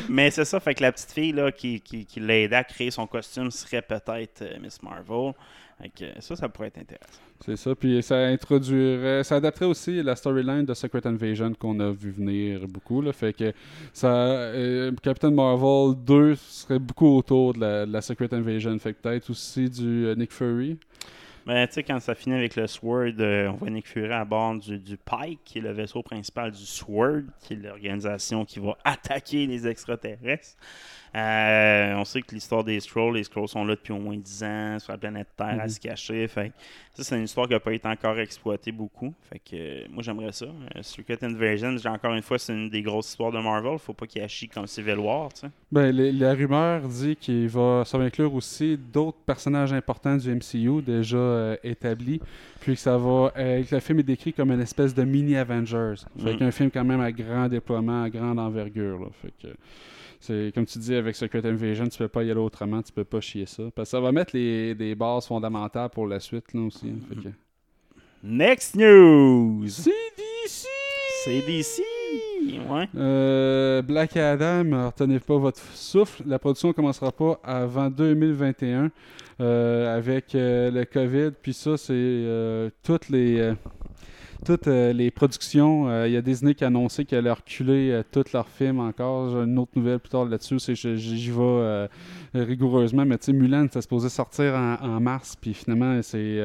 Mais c'est ça, fait que la petite fille là, qui, qui, qui l'a aidé à créer son costume serait peut-être euh, Miss Marvel. Ça, ça pourrait être intéressant. C'est ça. Puis ça introduirait, ça adapterait aussi la storyline de Secret Invasion qu'on a vu venir beaucoup. Là. Fait que ça, euh, Captain Marvel 2 serait beaucoup autour de la, de la Secret Invasion. Fait que peut-être aussi du euh, Nick Fury. Mais tu sais, quand ça finit avec le Sword, euh, on voit Nick Fury à bord du, du Pike, qui est le vaisseau principal du Sword, qui est l'organisation qui va attaquer les extraterrestres. Euh, on sait que l'histoire des Skrulls, les Skrulls sont là depuis au moins 10 ans sur la planète Terre à se cacher. Fait ça, c'est une histoire qui n'a pas été encore exploitée beaucoup. Fait que euh, moi, j'aimerais ça. Euh, Secret Invasion, encore une fois, c'est une des grosses histoires de Marvel. Faut pas qu'il achie comme Civil War. Ben, les- la rumeur dit qu'il va, ça va inclure aussi d'autres personnages importants du MCU déjà euh, établis. Puis que ça va, que le film est décrit comme une espèce de mini Avengers. Fait Mhm. qu'un film quand même à grand déploiement, à grande envergure. Là. Fait que c'est comme tu dis avec Secret Invasion, tu peux pas y aller autrement, tu peux pas chier ça. Parce que ça va mettre les, des bases fondamentales pour la suite là aussi. hein. Fait que- Next news! CDC! D'ici! Ouais. Euh, Black Adam, retenez pas votre souffle. La production commencera pas avant 2021 euh, avec euh, le COVID. Puis ça, c'est toutes les toutes euh, les productions. Euh, Il y a Disney qui a annoncé qu'elle allait reculer euh, tous leurs films encore. J'ai une autre nouvelle plus tard là-dessus. J'y vais euh, rigoureusement. Mais tu sais, Mulan, c'était supposé sortir en, en mars. Puis finalement, c'est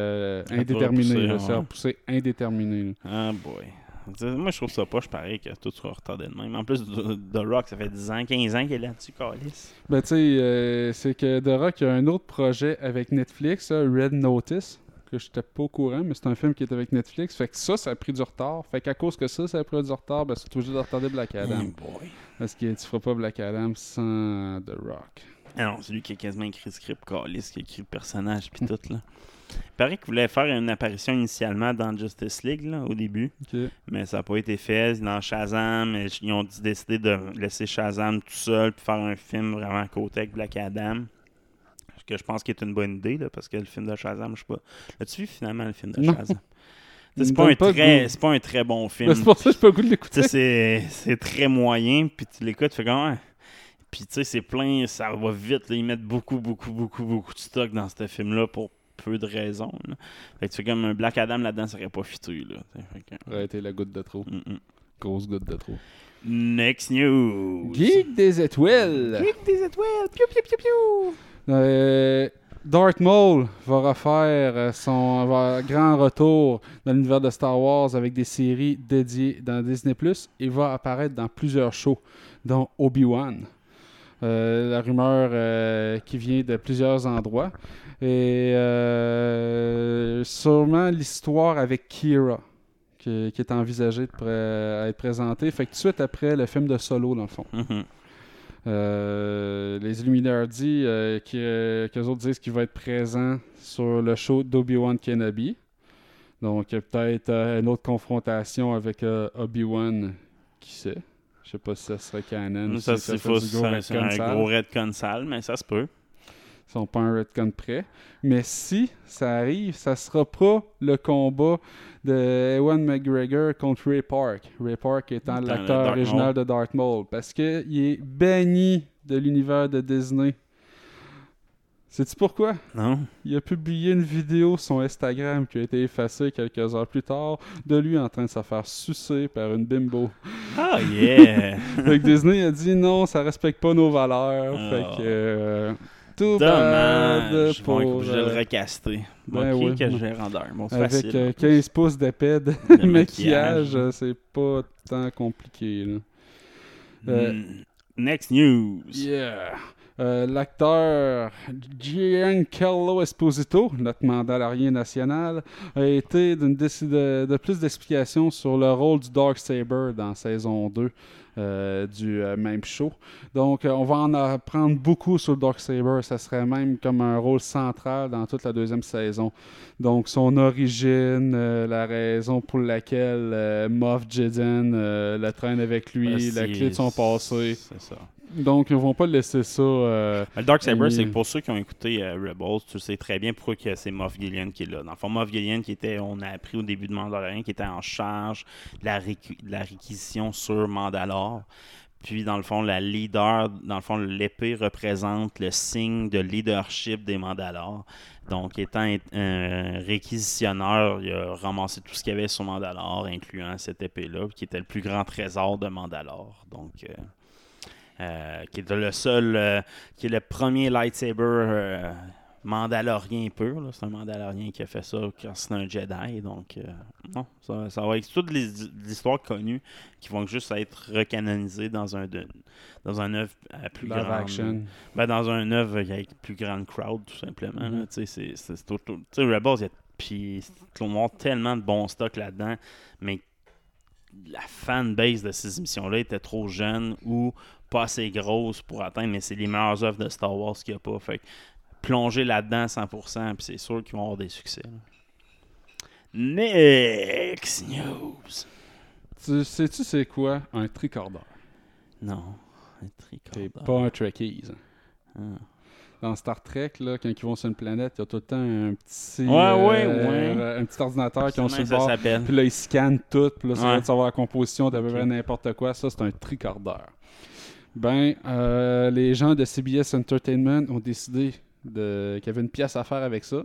Ça indéterminé. là. Ça a repoussé indéterminé. là. Ah boy. Moi, je trouve ça pas, je parais que tout soit retardé de même. En plus, The Rock, ça fait 10 ans, 15 ans qu'il est là-dessus, Calis. Ben, tu sais, euh, c'est que The Rock a un autre projet avec Netflix, Red Notice, que je n'étais pas au courant, mais c'est un film qui est avec Netflix. Fait que ça, ça a pris du retard. Fait qu'à cause que ça, ça a pris du retard, ben, c'est obligé de retarder Black Adam. boy. Parce que tu feras pas Black Adam sans The Rock. Ah non, c'est lui qui a quasiment écrit le script, Calis, qui a écrit le personnage, puis tout, là. Il paraît qu'il voulait faire une apparition initialement dans Justice League, là, au début. Mais ça n'a pas été fait. Dans Shazam, ils ont décidé de laisser Shazam tout seul puis faire un film vraiment à côté avec Black Adam. Que je pense qui est une bonne idée, là, parce que le film de Shazam, je sais pas. As-tu vu finalement le film de Non. Shazam? (laughs) C'est pas, un pas très- c'est pas un très bon film. Ben, c'est pour ça que pas le goût de l'écouter. c'est très moyen, puis tu l'écoutes, tu fais comme. Ouais. Puis tu sais, c'est plein, ça va vite. là, ils mettent beaucoup, beaucoup, beaucoup, beaucoup de stock dans ce film-là pour peu de raisons. là. Fait que tu fais comme un Black Adam là-dedans, ça aurait pas fité. Là, que- été la goutte de trop. Mm, mm. Grosse goutte de trop. Next news. Geek des étoiles! Geek des étoiles. Piou, piou, piou, piou. Euh, Darth Maul va refaire euh, son grand retour dans l'univers de Star Wars avec des séries dédiées dans Disney+. Il va apparaître dans plusieurs shows, dont Obi-Wan. Euh, la rumeur euh, qui vient de plusieurs endroits. Et sûrement l'histoire avec Kira. qui, est envisagé de pré- à être présenté. Fait que tout de suite après le film de Solo, dans le fond. Mhm. Euh, les Illuminati, euh, qui, euh, qu'eux autres disent qu'il va être présent sur le show d'Obi-Wan Kenobi. Donc, peut-être une autre confrontation avec Obi-Wan, qui sait? Je sais pas si ça serait canon. Ça, si gros c'est un gros redcon sale, mais ça se peut. Ils sont pas un retcon près. Mais si ça arrive, ça sera pas le combat de Ewan McGregor contre Ray Park. Ray Park étant l'acteur original de Darth Maul. Parce qu'il est banni de l'univers de Disney. Sais-tu pourquoi? Non? Il a publié une vidéo sur son Instagram qui a été effacée quelques heures plus tard de lui en train de se faire sucer par une bimbo. Ah, yeah! (laughs) Fait que Disney a dit non, ça respecte pas nos valeurs. Ah. Fait que. euh, tout bad pour. Bon, je vais euh, le recaster. ben que Bon, avec facile. euh, en plus. 15 pouces d'épais de (laughs) De maquillage, maquillage. euh, c'est pas tant compliqué. Là. euh, Mm. Next news. Yeah. Euh, L'acteur Giancarlo Esposito, notre mandalorien national, a été d'une de, de plus d'explications sur le rôle du Dark Saber dans saison 2 euh, du euh, même show. Donc, euh, on va en apprendre beaucoup sur le Dark Saber. Ça serait même comme un rôle central dans toute la deuxième saison. Donc, son origine, la raison pour laquelle Moff euh, le traîne avec lui, Ah, la clé de son passé. C'est ça. Donc, ils vont pas laisser ça. euh, Le Dark Saber, Oui. c'est que pour ceux qui ont écouté euh, Rebels, tu sais très bien pourquoi c'est Moff Gideon qui est là. Dans le fond, Moff Gideon, qui était, on a appris au début de Mandalorian, qui était en charge de la, récu- de la réquisition sur Mandalore. Puis, dans le fond, la leader, dans le fond, l'épée représente le signe de leadership des Mandalores. Donc, étant un réquisitionneur, il a ramassé tout ce qu'il y avait sur Mandalore, incluant cette épée-là, qui était le plus grand trésor de Mandalore. Donc, euh, euh, qui est le seul, euh, qui est le premier lightsaber euh, mandalorien pur. C'est un mandalorien qui a fait ça quand c'est un Jedi. Donc, euh, non, ça, ça va être toutes les, les histoires connues qui vont juste être recanonisées dans un de- dans un œuvre à plus grande. action. Ben, dans un œuvre avec plus grande crowd, tout simplement. Mhm. Tu sais, c'est- tout- tu sais, Rebels, il y a puis tellement de bons stocks là-dedans, mais la fanbase de ces émissions-là était trop jeune ou pas assez grosse pour atteindre, mais c'est les meilleures œuvres de Star Wars qu'il n'y a pas. Fait que plonger là-dedans à 100%, puis c'est sûr qu'ils vont avoir des succès. là. Next news. Tu sais-tu c'est quoi un tricorder? Non, un C'est tricorder. pas un Trekkies. Ah. Dans Star Trek, là, quand ils vont sur une planète, il y a tout le temps un petit, Ouais, ouais, euh, ouais. un petit ordinateur qui ont sur le bord. Puis là, ils scannent tout. Puis là, va de savoir la composition d'à peu près n'importe quoi. Ça, c'est un tricorder. Ben, euh, les gens de CBS Entertainment ont décidé qu'il y avait une pièce à faire avec ça.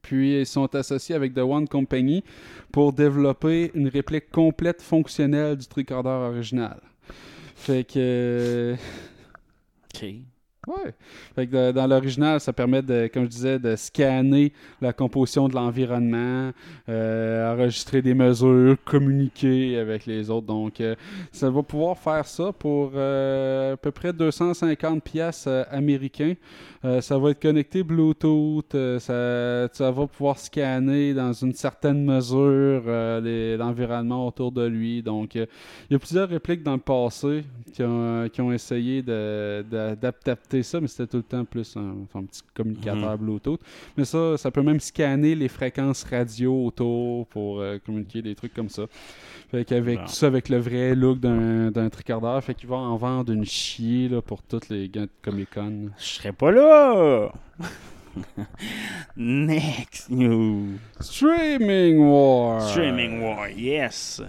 Puis, ils sont associés avec The One Company pour développer une réplique complète fonctionnelle du tricorder original. Fait que... Ok. Ouais. Fait de- dans l'original, ça permet de, comme je disais, de scanner la composition de l'environnement, euh, enregistrer des mesures, communiquer avec les autres. Donc, euh, ça va pouvoir faire ça pour euh, à peu près 250 pièces américains. Euh, ça va être connecté Bluetooth. euh, ça, va pouvoir scanner dans une certaine mesure euh, l'environnement autour de lui. Donc, euh, il y a plusieurs répliques dans le passé qui ont, qui ont essayé de- ça, mais c'était tout le temps plus un, enfin, un petit communicateur Bluetooth. Mais ça, ça peut même scanner les fréquences radio autour pour euh, communiquer des trucs comme ça. Fait qu'avec Wow. tout ça, avec le vrai look d'un tricorder, fait qu'ils vont en vendre une chier là, pour tous les gars de Comic Con. Je serais pas là! (laughs) Next news. Streaming War! Streaming War, yes!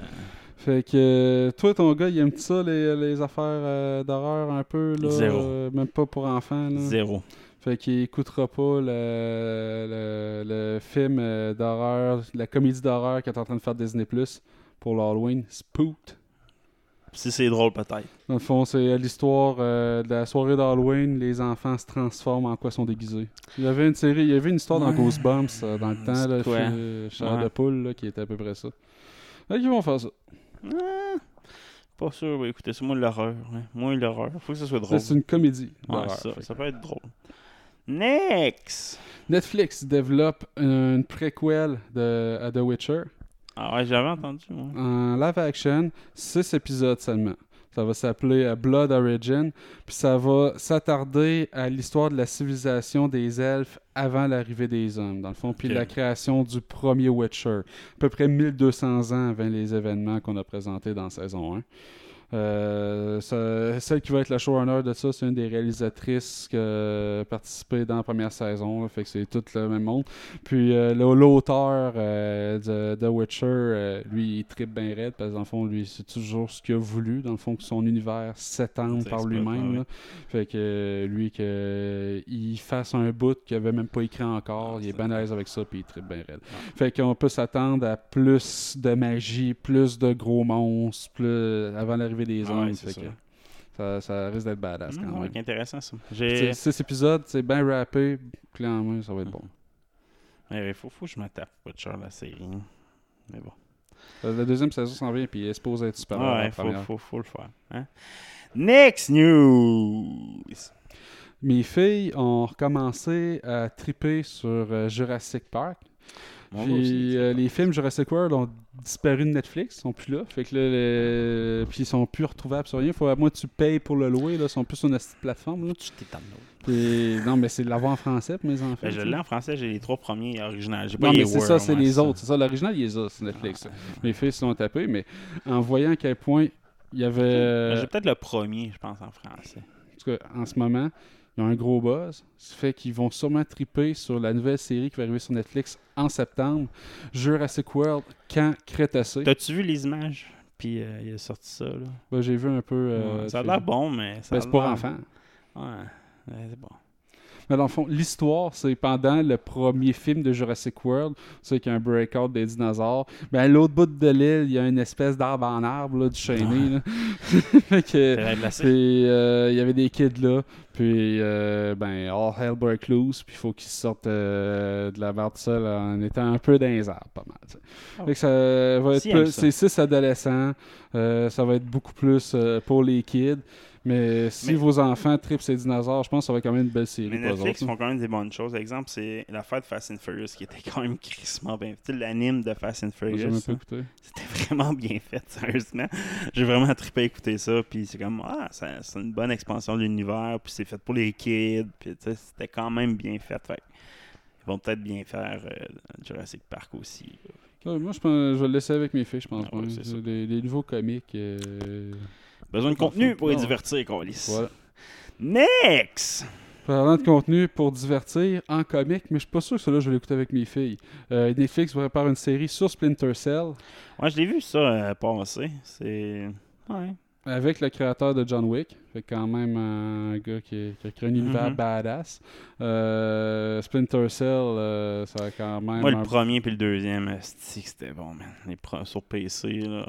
Fait que euh, toi, ton gars, il aime ça, les, les affaires euh, d'horreur un peu, là? Zéro. euh, même pas pour enfants, là? Zéro. Fait qu'il écoutera pas le, le, le film d'horreur, la comédie d'horreur qu'il est en train de faire Disney Plus pour l'Halloween, Spooked. Si c'est drôle, peut-être. Dans le fond, c'est l'histoire euh, de la soirée d'Halloween, les enfants se transforment en quoi sont déguisés. Il y avait une série, il y avait une histoire dans. Ghostbumps euh, dans le temps, là, Chair Ouais. de poule, là, qui était à peu près ça. Fait qu'ils vont faire ça. Ah, pas sûr. Écoutez, c'est moi l'horreur. hein. Moi l'horreur. Faut que ça soit drôle. C'est une comédie. Ouais, ça, ça peut être drôle. Next! Netflix développe une préquel de à The Witcher. Ah ouais, j'avais entendu. ouais. en live action, 6 épisodes seulement. Ça va s'appeler euh, Blood Origin, puis ça va s'attarder à l'histoire de la civilisation des elfes avant l'arrivée des hommes, dans le fond, puis la création du premier Witcher, à peu près 1200 ans avant les événements qu'on a présentés dans saison 1. Euh, ça- celle qui va être la showrunner de ça, c'est une des réalisatrices qui a participé dans la première saison. là, fait que c'est tout le même monde. Puis euh, l'auteur euh, de The Witcher, euh, lui, il tripe bien raide parce que dans le fond, lui, c'est toujours ce qu'il a voulu. Dans le fond, que son univers s'étende par lui-même. ouais. Fait que lui, que, il fasse un bout qu'il avait même pas écrit encore, il est bien à l'aise avec ça, puis il tripe bien raide. Fait qu'on peut s'attendre à plus de magie, plus de gros monstres, plus avant l'arrivée des Ah ouais, fait ça. que ça, ça risque d'être badass quand ouais, même. intéressant ça. J'ai. six épisodes, c'est bien rappé, clé en main, ça va être bon. Il faut, faut que je me tape Witcher la série. Mais bon. Euh, La deuxième saison s'en vient, puis elle est supposée être super. Ah ouais, faut, faut, faut le faire. Hein? Next news! Mes filles ont recommencé à triper sur euh, Jurassic Park. Puis euh, les films Jurassic World ont disparu de Netflix, ils sont plus là. Fait que là, puis ils sont plus retrouvables sur rien. Faut à moins que tu payes pour le louer, là, ils sont plus sur une petite plateforme. Là. Tu. Puis, non, mais c'est de l'avoir en français pour mes enfants. Ben, je l'ai en français, j'ai les trois premiers originaux. J'ai pas Non, les mais c'est ça, c'est les ça. autres. C'est ça, l'original, il les a sur Netflix. Mes filles se sont tapées, mais en voyant à quel point il y avait. Ben, J'ai peut-être le premier, je pense, en français. En tout cas, en ce moment, ils ont un gros buzz. Ça fait qu'ils vont sûrement triper sur la nouvelle série qui va arriver sur Netflix en septembre. Jurassic World, quand Crétacé. T'as-tu vu les images? Puis euh, il a sorti ça, là. Ben, J'ai vu un peu. euh, Ouais, ça a l'air bon, mais. ça Ben, c'est pour enfants. Ouais, ouais, c'est bon. Mais dans le fond, l'histoire, c'est pendant le premier film de Jurassic World, c'est qu'il y a un breakout des dinosaures. Ben, à l'autre bout de l'île, il y a une espèce d'arbre en arbre, là, du chaîné. (laughs) Puis euh, il y avait des kids là. Puis euh, ben all hell break loose. Puis il faut qu'ils sortent euh, de la barre de sol en étant un peu dans les arbres, pas mal. Oh. Fait que ça va être Si, plus- c'est six adolescents. ça va être beaucoup plus pour les kids. Mais si Mais- vos enfants tripent ces dinosaures, je pense que ça va être quand même une belle série Mais Netflix autres, font quand même des bonnes choses. Exemple, c'est l'affaire de Fast and Furious qui était quand même (laughs) crissement bien fait. Tu sais, L'anime de Fast and Furious, c'était vraiment bien fait, sérieusement. J'ai vraiment trippé à écouter ça. Puis c'est comme, ah, c'est une bonne expansion de l'univers. Puis c'est fait pour les kids. Puis c'était quand même bien fait. Ils vont peut-être bien faire euh, Jurassic Park aussi. Ouais, moi, je, pense, je vais le laisser avec mes filles, je pense. Ah ouais, les, les nouveaux comiques. euh, Besoin de contenu pour les divertir, Colis. Voilà. Next! Parlant de contenu pour divertir en comique, mais je suis pas sûr que celui-là, je vais l'écouter avec mes filles. Euh, Netflix va préparer une série sur Splinter Cell Ouais, je l'ai vu ça euh, passer. C'est. Ouais. Avec le créateur de John Wick. Fait quand même un gars qui, qui a créé un univers Mhm. badass. Euh, Splinter Cell, euh, ça a quand même. Moi, le un- premier puis le deuxième, c'était bon, man. Les pro- sur PC, là.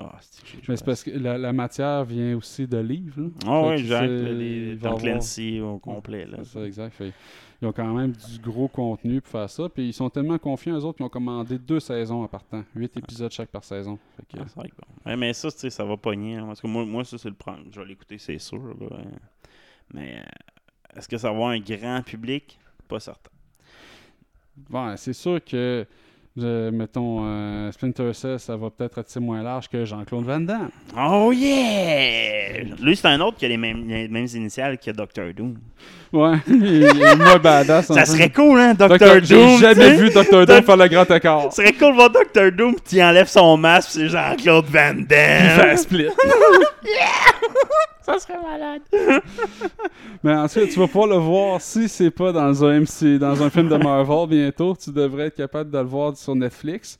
joué Mais c'est parce que la, la matière vient aussi de livres. là. Ah c'est- là, il Les Tom Clancy au complet, là. C'est ça, exact. Fait, ils ont quand même du gros contenu pour faire ça. Puis ils sont tellement confiants, eux autres, qu'ils ont commandé deux saisons en partant. Huit épisodes chaque par saison. Fait que, Ah, c'est vrai que bon. Ouais, mais ça, ça va pogner. hein, Parce que moi, moi ça, c'est le premier. Je vais l'écouter, c'est sûr. là. Mais euh, est-ce que ça va avoir un grand public? Pas certain. Bon, c'est sûr que, mettons, euh, Splinter Cell, ça va peut-être être moins large que Jean-Claude Van Damme? Oh yeah! Lui, c'est un autre qui a les mêmes, les mêmes initiales que Doctor Doom. Ouais, (laughs) il est moins badass. Ça serait cool, hein, Doctor Doom? J'ai jamais tu vu Doctor Doom faire le grand écart. Ça serait cool de voir Doctor Doom pis il enlève son masque c'est Jean-Claude Van Il fait un Damme. split. (laughs) (laughs) ça serait malade. (laughs) Mais ensuite, tu vas pouvoir le voir si c'est pas dans un MC, dans un film de Marvel bientôt. Tu devrais être capable de le voir sur Netflix.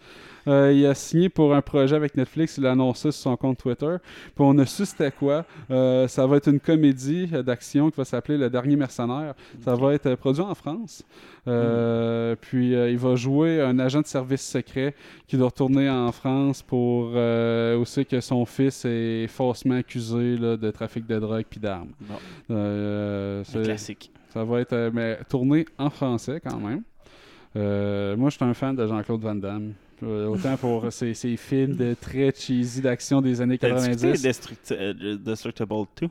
Euh, il a signé pour un projet avec Netflix, il l'a annoncé sur son compte Twitter. Puis on a su c'était quoi. Euh, ça va être une comédie euh, d'action qui va s'appeler Le Dernier Mercenaire. Ça va être produit en France. Euh, Puis il va jouer un agent de service secret qui doit retourner en France pour aussi que son fils est faussement accusé là, de trafic de drogue puis d'armes. Bon, c'est- classique. ça va être mais, tourné en français quand même. Euh, moi, je suis un fan de Jean-Claude Van Damme. Euh, autant pour ses, ses films de très cheesy d'action des années T'as discuté 90. Destruct- euh, Destructible 2?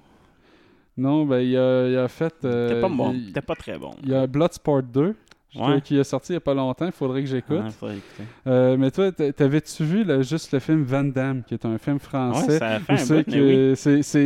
Non, ben il a, il a fait. euh, T'es pas bon. il- T'es pas très bon. Il y a Bloodsport 2. Ouais. qui est sorti il n'y a pas longtemps. Il faudrait que j'écoute. Ouais. Euh, mais toi, t'a- t'avais-tu vu là, juste le film Van Damme, qui est un film français? Ouais, ça a fait où un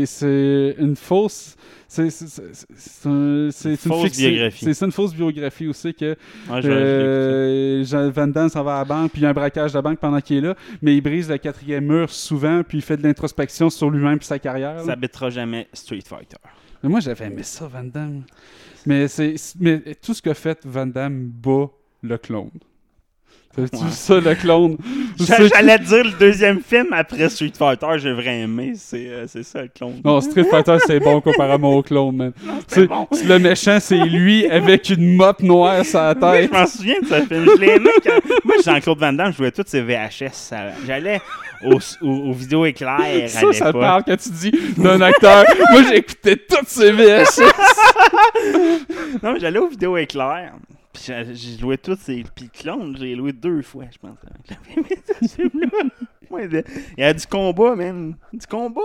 c'est une fausse. C'est c'est- c'est- c'est un- c'est Une fausse biographie. C'est ça, une fausse biographie aussi que Ouais, euh, Van Damme s'en va à la banque, puis il y a un braquage de la banque pendant qu'il est là, mais il brise le quatrième mur souvent, puis il fait de l'introspection sur lui-même et sa carrière. là. Ça habitera jamais Street Fighter. Mais moi, j'avais aimé ça, Van Damme. Mais, c'est, mais tout ce qu'a fait Van Damme bat le clone. T'as-tu Ouais. ça, le clone? J'a- C'est- J'allais te dire le deuxième film après Street Fighter, j'ai vraiment aimé. C'est euh, c'est ça le clone. Non, Street Fighter, c'est bon comparément au clone, man. C'est- bon. c'est Le méchant, c'est lui avec une mop noire sur la (laughs) Oui, tête. je m'en souviens de ce film. Je l'ai aimé quand. Moi, Jean-Claude Van Damme, je jouais toutes ses VHS. J'allais aux, aux, aux vidéos éclairs à Ça, ça parle quand tu dis d'un acteur. Moi, j'écoutais toutes ces VHS. (laughs) Non, mais j'allais aux vidéos éclairs. Puis j'ai joué toutes ces. Puis Clone, j'ai loué deux fois, je pense. (laughs) Il y a du combat, même. Du combat.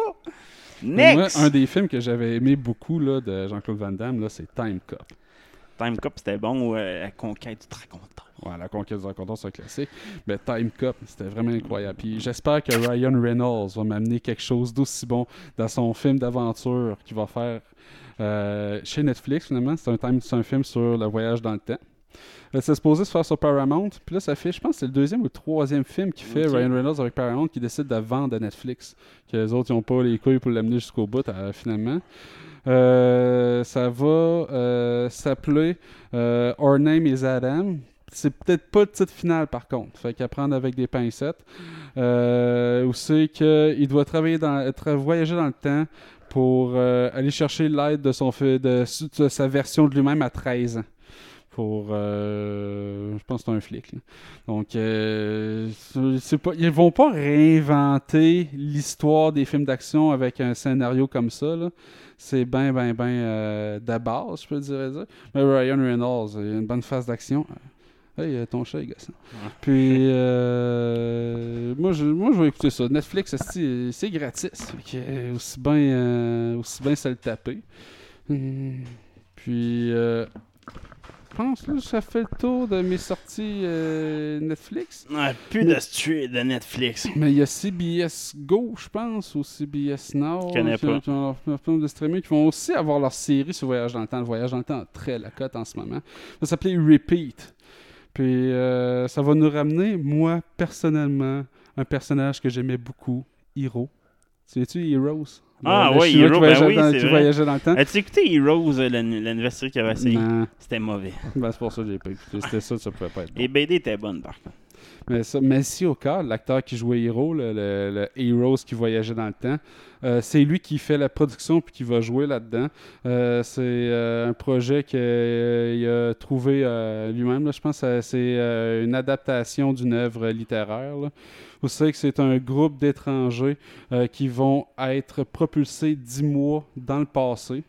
Moi, Next! un des films que j'avais aimé beaucoup là, de Jean-Claude Van Damme, là, c'est Time Cop. Time Cop, c'était bon. euh, la conquête du dragon. Ouais, la conquête du raconteur, c'est un classique. Mais Time Cop, c'était vraiment incroyable. Puis j'espère que Ryan Reynolds va m'amener quelque chose d'aussi bon dans son film d'aventure qu'il va faire euh, chez Netflix, finalement. C'est un, time- un film sur le voyage dans le temps. C'est supposé se faire sur Paramount. Puis là, ça fait, je pense, que c'est le deuxième ou le troisième film qu'il fait. Ryan Reynolds avec Paramount qui décide de vendre à Netflix. Que les autres, ils n'ont pas les couilles pour l'amener jusqu'au bout, euh, finalement. Euh, ça va euh, s'appeler euh, Our Name is Adam. C'est peut-être pas le titre final par contre. Fait qu'à prendre avec des pincettes. Euh, c'est qu'il doit travailler dans, tra- voyager dans le temps pour aller chercher l'aide de, son de, de sa version de lui-même à 13 ans. Pour, euh, je pense que c'est un flic. là. Donc, euh, c'est- pas, ils vont pas réinventer l'histoire des films d'action avec un scénario comme ça. là. C'est bien, bien, bien euh, de base, je peux dire. Mais Ryan Reynolds, il a une bonne phase d'action. Hey, euh, ton chat est gossant. Puis, euh, moi, je, moi, je vais écouter ça. Netflix, c'est gratis. Euh, aussi bien euh, aussi bien se le taper. Hum, Puis, euh, pense que ça fait le tour de mes sorties euh, Netflix. Ouais, plus de street de Netflix. Mais il y a CBS Go, je pense, ou CBS Now. Je connais qui- pas. qui ont leur de streaming, qui vont aussi avoir leur série sur Voyage dans le temps. Le Voyage dans le temps a très la cote en ce moment. Ça va s'appeler Repeat. Puis euh, ça va nous ramener, moi, personnellement, un personnage que j'aimais beaucoup, Hero. Sais-tu Heroes? Ah Le Chinois Hero, qui ben voyageait oui, dans, qui vrai. voyageait dans le temps. As-tu écouté Heroes, euh, l'an- l'anniversaire qu'il avait essayé? C'était mauvais. Ben, c'est pour ça que j'ai pas écouté. C'était ça, ça pouvait pas être bon. Les BD étaient bonnes, par contre. Mais ça, Oka, l'acteur qui jouait Hero, le, Heroes qui voyageait dans le temps, euh, c'est lui qui fait la production puis qui va jouer là-dedans. Euh, c'est euh, un projet qu'il a trouvé lui-même. Je pense que c'est une adaptation d'une œuvre littéraire. Vous savez que c'est un groupe d'étrangers qui vont être propulsés dix mois dans le passé.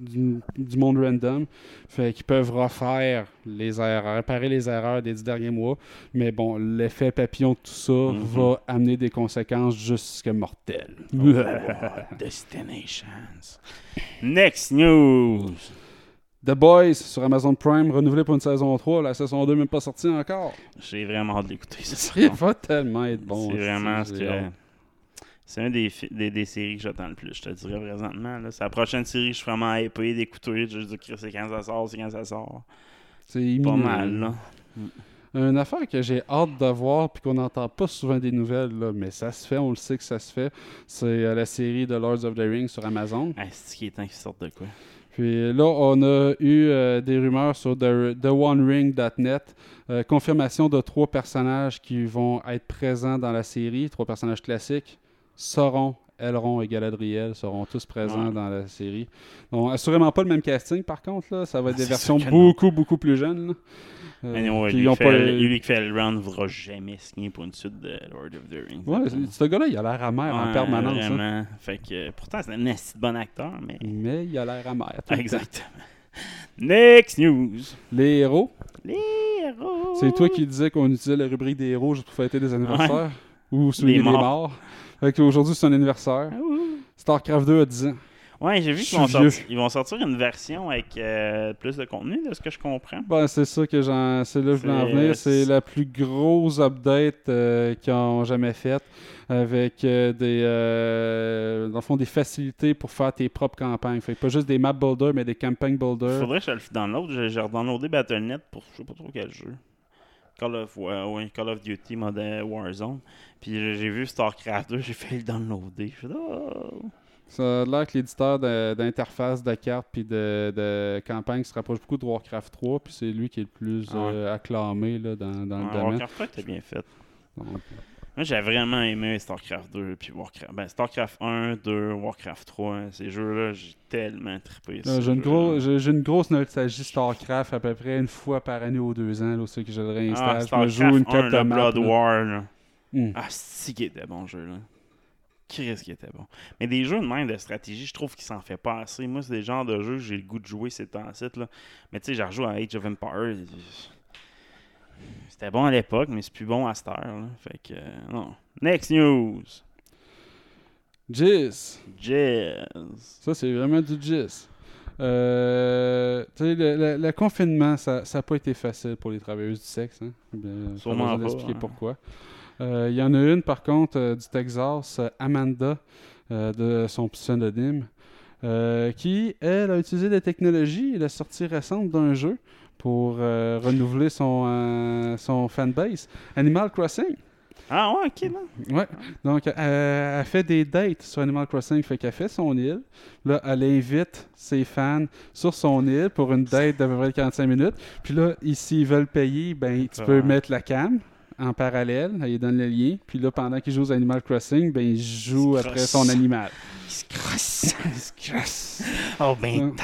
Du, du monde random. Fait qu'ils peuvent refaire les erreurs, réparer les erreurs des dix derniers mois. Mais bon, l'effet papillon de tout ça Mhm. va amener des conséquences jusque mortelles. Destinations. Next news. The Boys sur Amazon Prime, renouvelé pour une saison 3. La saison 2 même pas sortie encore. J'ai vraiment hâte de l'écouter. ça. Va tellement être bon. c'est vraiment ce que. C'est un des, des, des séries que j'attends le plus, je te dirais présentement. C'est la prochaine série que je suis vraiment hypé d'écouter. Je dis que c'est quand ça sort, c'est quand ça sort. C'est Pas mal, là. Une affaire que j'ai hâte de voir puis qu'on n'entend pas souvent des nouvelles, là, mais ça se fait, on le sait que ça se fait. C'est euh, la série de Lords of the Rings sur Amazon. Ah, c'est ce qui est temps qu'ils sortent de quoi? Puis là, on a eu euh, des rumeurs sur The- TheOneRing.net. Euh, confirmation de trois personnages qui vont être présents dans la série. Trois personnages classiques. Sauron, Elrond et Galadriel seront tous présents Ouais. dans la série. Donc, assurément pas le même casting, par contre. Là. Ça va être Ah, des versions non. beaucoup, beaucoup plus jeunes. là. Euh, lui, ils ont fait, pas- le round ne voudra jamais signer pour une suite de Lord of the Rings. Ouais, ce gars-là, il a l'air amer en permanence. hein. Vraiment. Fait que, pourtant, c'est un assez bon acteur, mais. Mais il a l'air amer. Exactement. Next news. Les héros. Les héros. C'est toi qui disais qu'on utilisait la rubrique des héros juste pour fêter des anniversaires. Ou souligner Les morts. morts. Fait qu'aujourd'hui, c'est un anniversaire. Ah. StarCraft 2 a 10 ans. Ouais, j'ai vu qu'ils vont, vont sortir une version avec euh, plus de contenu, de ce que je comprends. Ben, c'est ça que j'en. C'est là que je voulais en venir. C'est la plus grosse update euh, qu'ils ont jamais faite. Avec euh, des. dans le fond, des facilités pour faire tes propres campagnes. Fait que pas juste des map builders, mais des campaign builders. Faudrait que je le download. J'ai j'ai redownloadé Battle.net pour je sais pas trop quel jeu. Call of, ouais, ouais, Call of Duty Modern Warzone. Puis j'ai vu StarCraft 2, (laughs) j'ai fait le downloader. Je oh. Ça a l'air que l'éditeur de- d'interface de, cartes puis de, de campagne se rapproche beaucoup de Warcraft 3. Puis c'est lui qui est le plus Ah ouais. euh, acclamé là, dans, dans le domaine. Warcraft 3 était bien fait. Donc, Moi, j'ai vraiment aimé StarCraft 2 puis Warcraft. Ben, StarCraft 1, 2, Warcraft 3. hein, ces jeux-là, j'ai tellement trippé. J'ai, une gros, une grosse nostalgie StarCraft à peu près une fois par année ou deux ans. Là, c'est que je le réinstalle. Ah, je me joue une 1, coupe de le map. Blood là. War. Là. Hmm. Ah, si qui était bon, ce jeu-là. Qu'est-ce qui était bon. Mais des jeux de même de stratégie, je trouve qu'il s'en fait pas assez. Moi, c'est des genres de jeux que j'ai le goût de jouer ces temps-ci. là. Mais tu sais, j'ai rejoué à Age of Empires. C'était bon à l'époque, mais c'est plus bon à cette heure. là. Fait que, euh, non. Next news. Jizz. Jazz. Ça, c'est vraiment du jizz. Euh, tu sais, le, le- le confinement, ça n'a pas été facile pour les travailleuses du sexe. Hein? Bien, Sûrement pas, d'expliquer hein. pourquoi. Euh, Il y en a une, par contre, euh, du Texas, euh, Amanda, euh, de son pseudonyme, euh, qui, elle, a utilisé la technologie et la sortie récente d'un jeu pour euh, renouveler son, euh, son fanbase. Animal Crossing. Ah ouais, ok, non. Ouais. Donc, euh, elle fait des dates sur Animal Crossing. Fait qu'elle fait son île. Là, elle invite ses fans sur son île pour une date d'à peu près 45 minutes. Puis là, s'ils veulent payer, ben, tu peux mettre la cam en parallèle. Elle lui donne le lien. Puis là, pendant qu'il joue aux Animal Crossing, ben, il joue Il après crosse. son animal. Il se crosse. Il se crosse. Oh ben.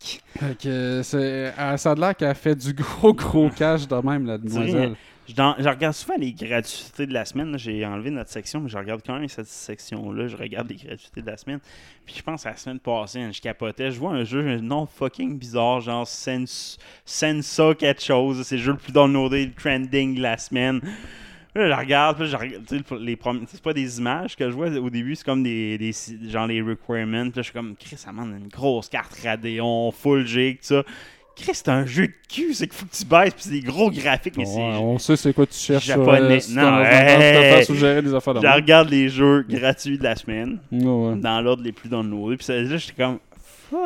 Fait que c'est, euh, ça a l'air qu'elle fait du (laughs) gros, gros cash de même, la demoiselle. Je, dans- je regarde souvent les gratuités de la semaine. là. J'ai enlevé notre section, mais je regarde quand même cette section-là. Je regarde les gratuités de la semaine. Puis je pense à la semaine passée, hein, je capotais. Je vois un jeu non fucking bizarre, genre Sens- Sensa quelque chose. C'est le jeu le plus downloadé, le trending de la semaine. Là, je la regarde, puis là, je regarde, tu sais, pour les prom- c'est pas des images que je vois au début, c'est comme des, des genre les requirements. Puis là, je suis comme, Chris, ça demande une grosse carte Radeon, full jig, tout ça. Chris, c'est un jeu de cul, c'est qu'il faut que tu baisses, puis c'est des gros graphiques, mais Ouais, c'est on sait c'est quoi tu cherches. Japonais. Sur, euh, Non, hey! des affaires Je regarde les jeux gratuits de la semaine, ouais. dans l'ordre les plus downloadés, puis là, j'étais comme, fuck.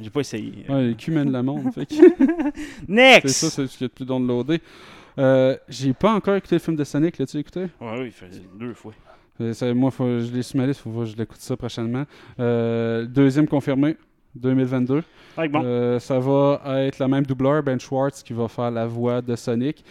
J'ai pas essayé. Ouais, les culs mènent le monde. fait que- (laughs) Next! C'est ça, c'est ce qu'il y a de plus downloadé. Euh, j'ai pas encore écouté le film de Sonic, l'as-tu écouté? Ouais, oui, il fait deux fois. Euh, ça- moi, faut, je l'ai sur ma liste, faut que je l'écoute ça prochainement. Euh, deuxième confirmé, 2022. Fait que bon, Euh, ça va être le même doubleur, Ben Schwartz, qui va faire la voix de Sonic.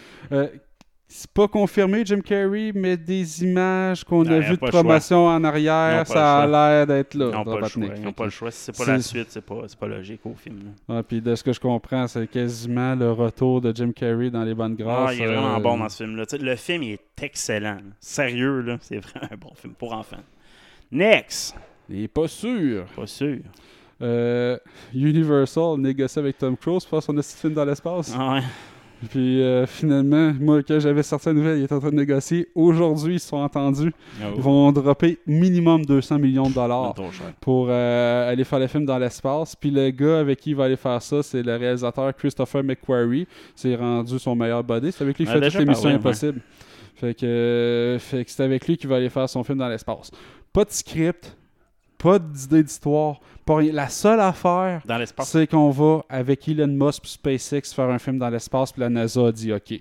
C'est pas confirmé, Jim Carrey, mais des images qu'on a vues de promotion en ont arrière, ça a l'air d'être là. ils n'ont pas le choix. Ils n'ont pas le choix. Si c'est pas la suite, c'est pas, pas logique au film. Ouais, puis de ce que je comprends, c'est quasiment le retour de Jim Carrey dans les bonnes grâces. Ah, il est vraiment euh, bon dans ce film-là. Le film il est excellent. là. Sérieux, là, c'est vraiment un bon film pour enfants. Next! Il est pas sûr. Pas sûr. Euh, Universal négocie avec Tom Cruise pour son film dans l'espace. Ah ouais. Puis euh, finalement, moi, quand j'avais sorti la nouvelle, il était en train de négocier. Aujourd'hui, ils se sont entendus. Oh. Ils vont dropper minimum 200 millions de dollars pour euh, aller faire le film dans l'espace. Puis le gars avec qui il va aller faire ça, c'est le réalisateur Christopher McQuarrie. C'est rendu son meilleur buddy. C'est avec lui qu'il fait toutes les missions impossibles. Fait que, euh, fait que c'est avec lui qu'il va aller faire son film dans l'espace. Pas de script, pas d'idée d'histoire, pas rien. La seule affaire, Dans l'espace. c'est qu'on va avec Elon Musk puis SpaceX faire un film dans l'espace, puis la NASA a dit OK.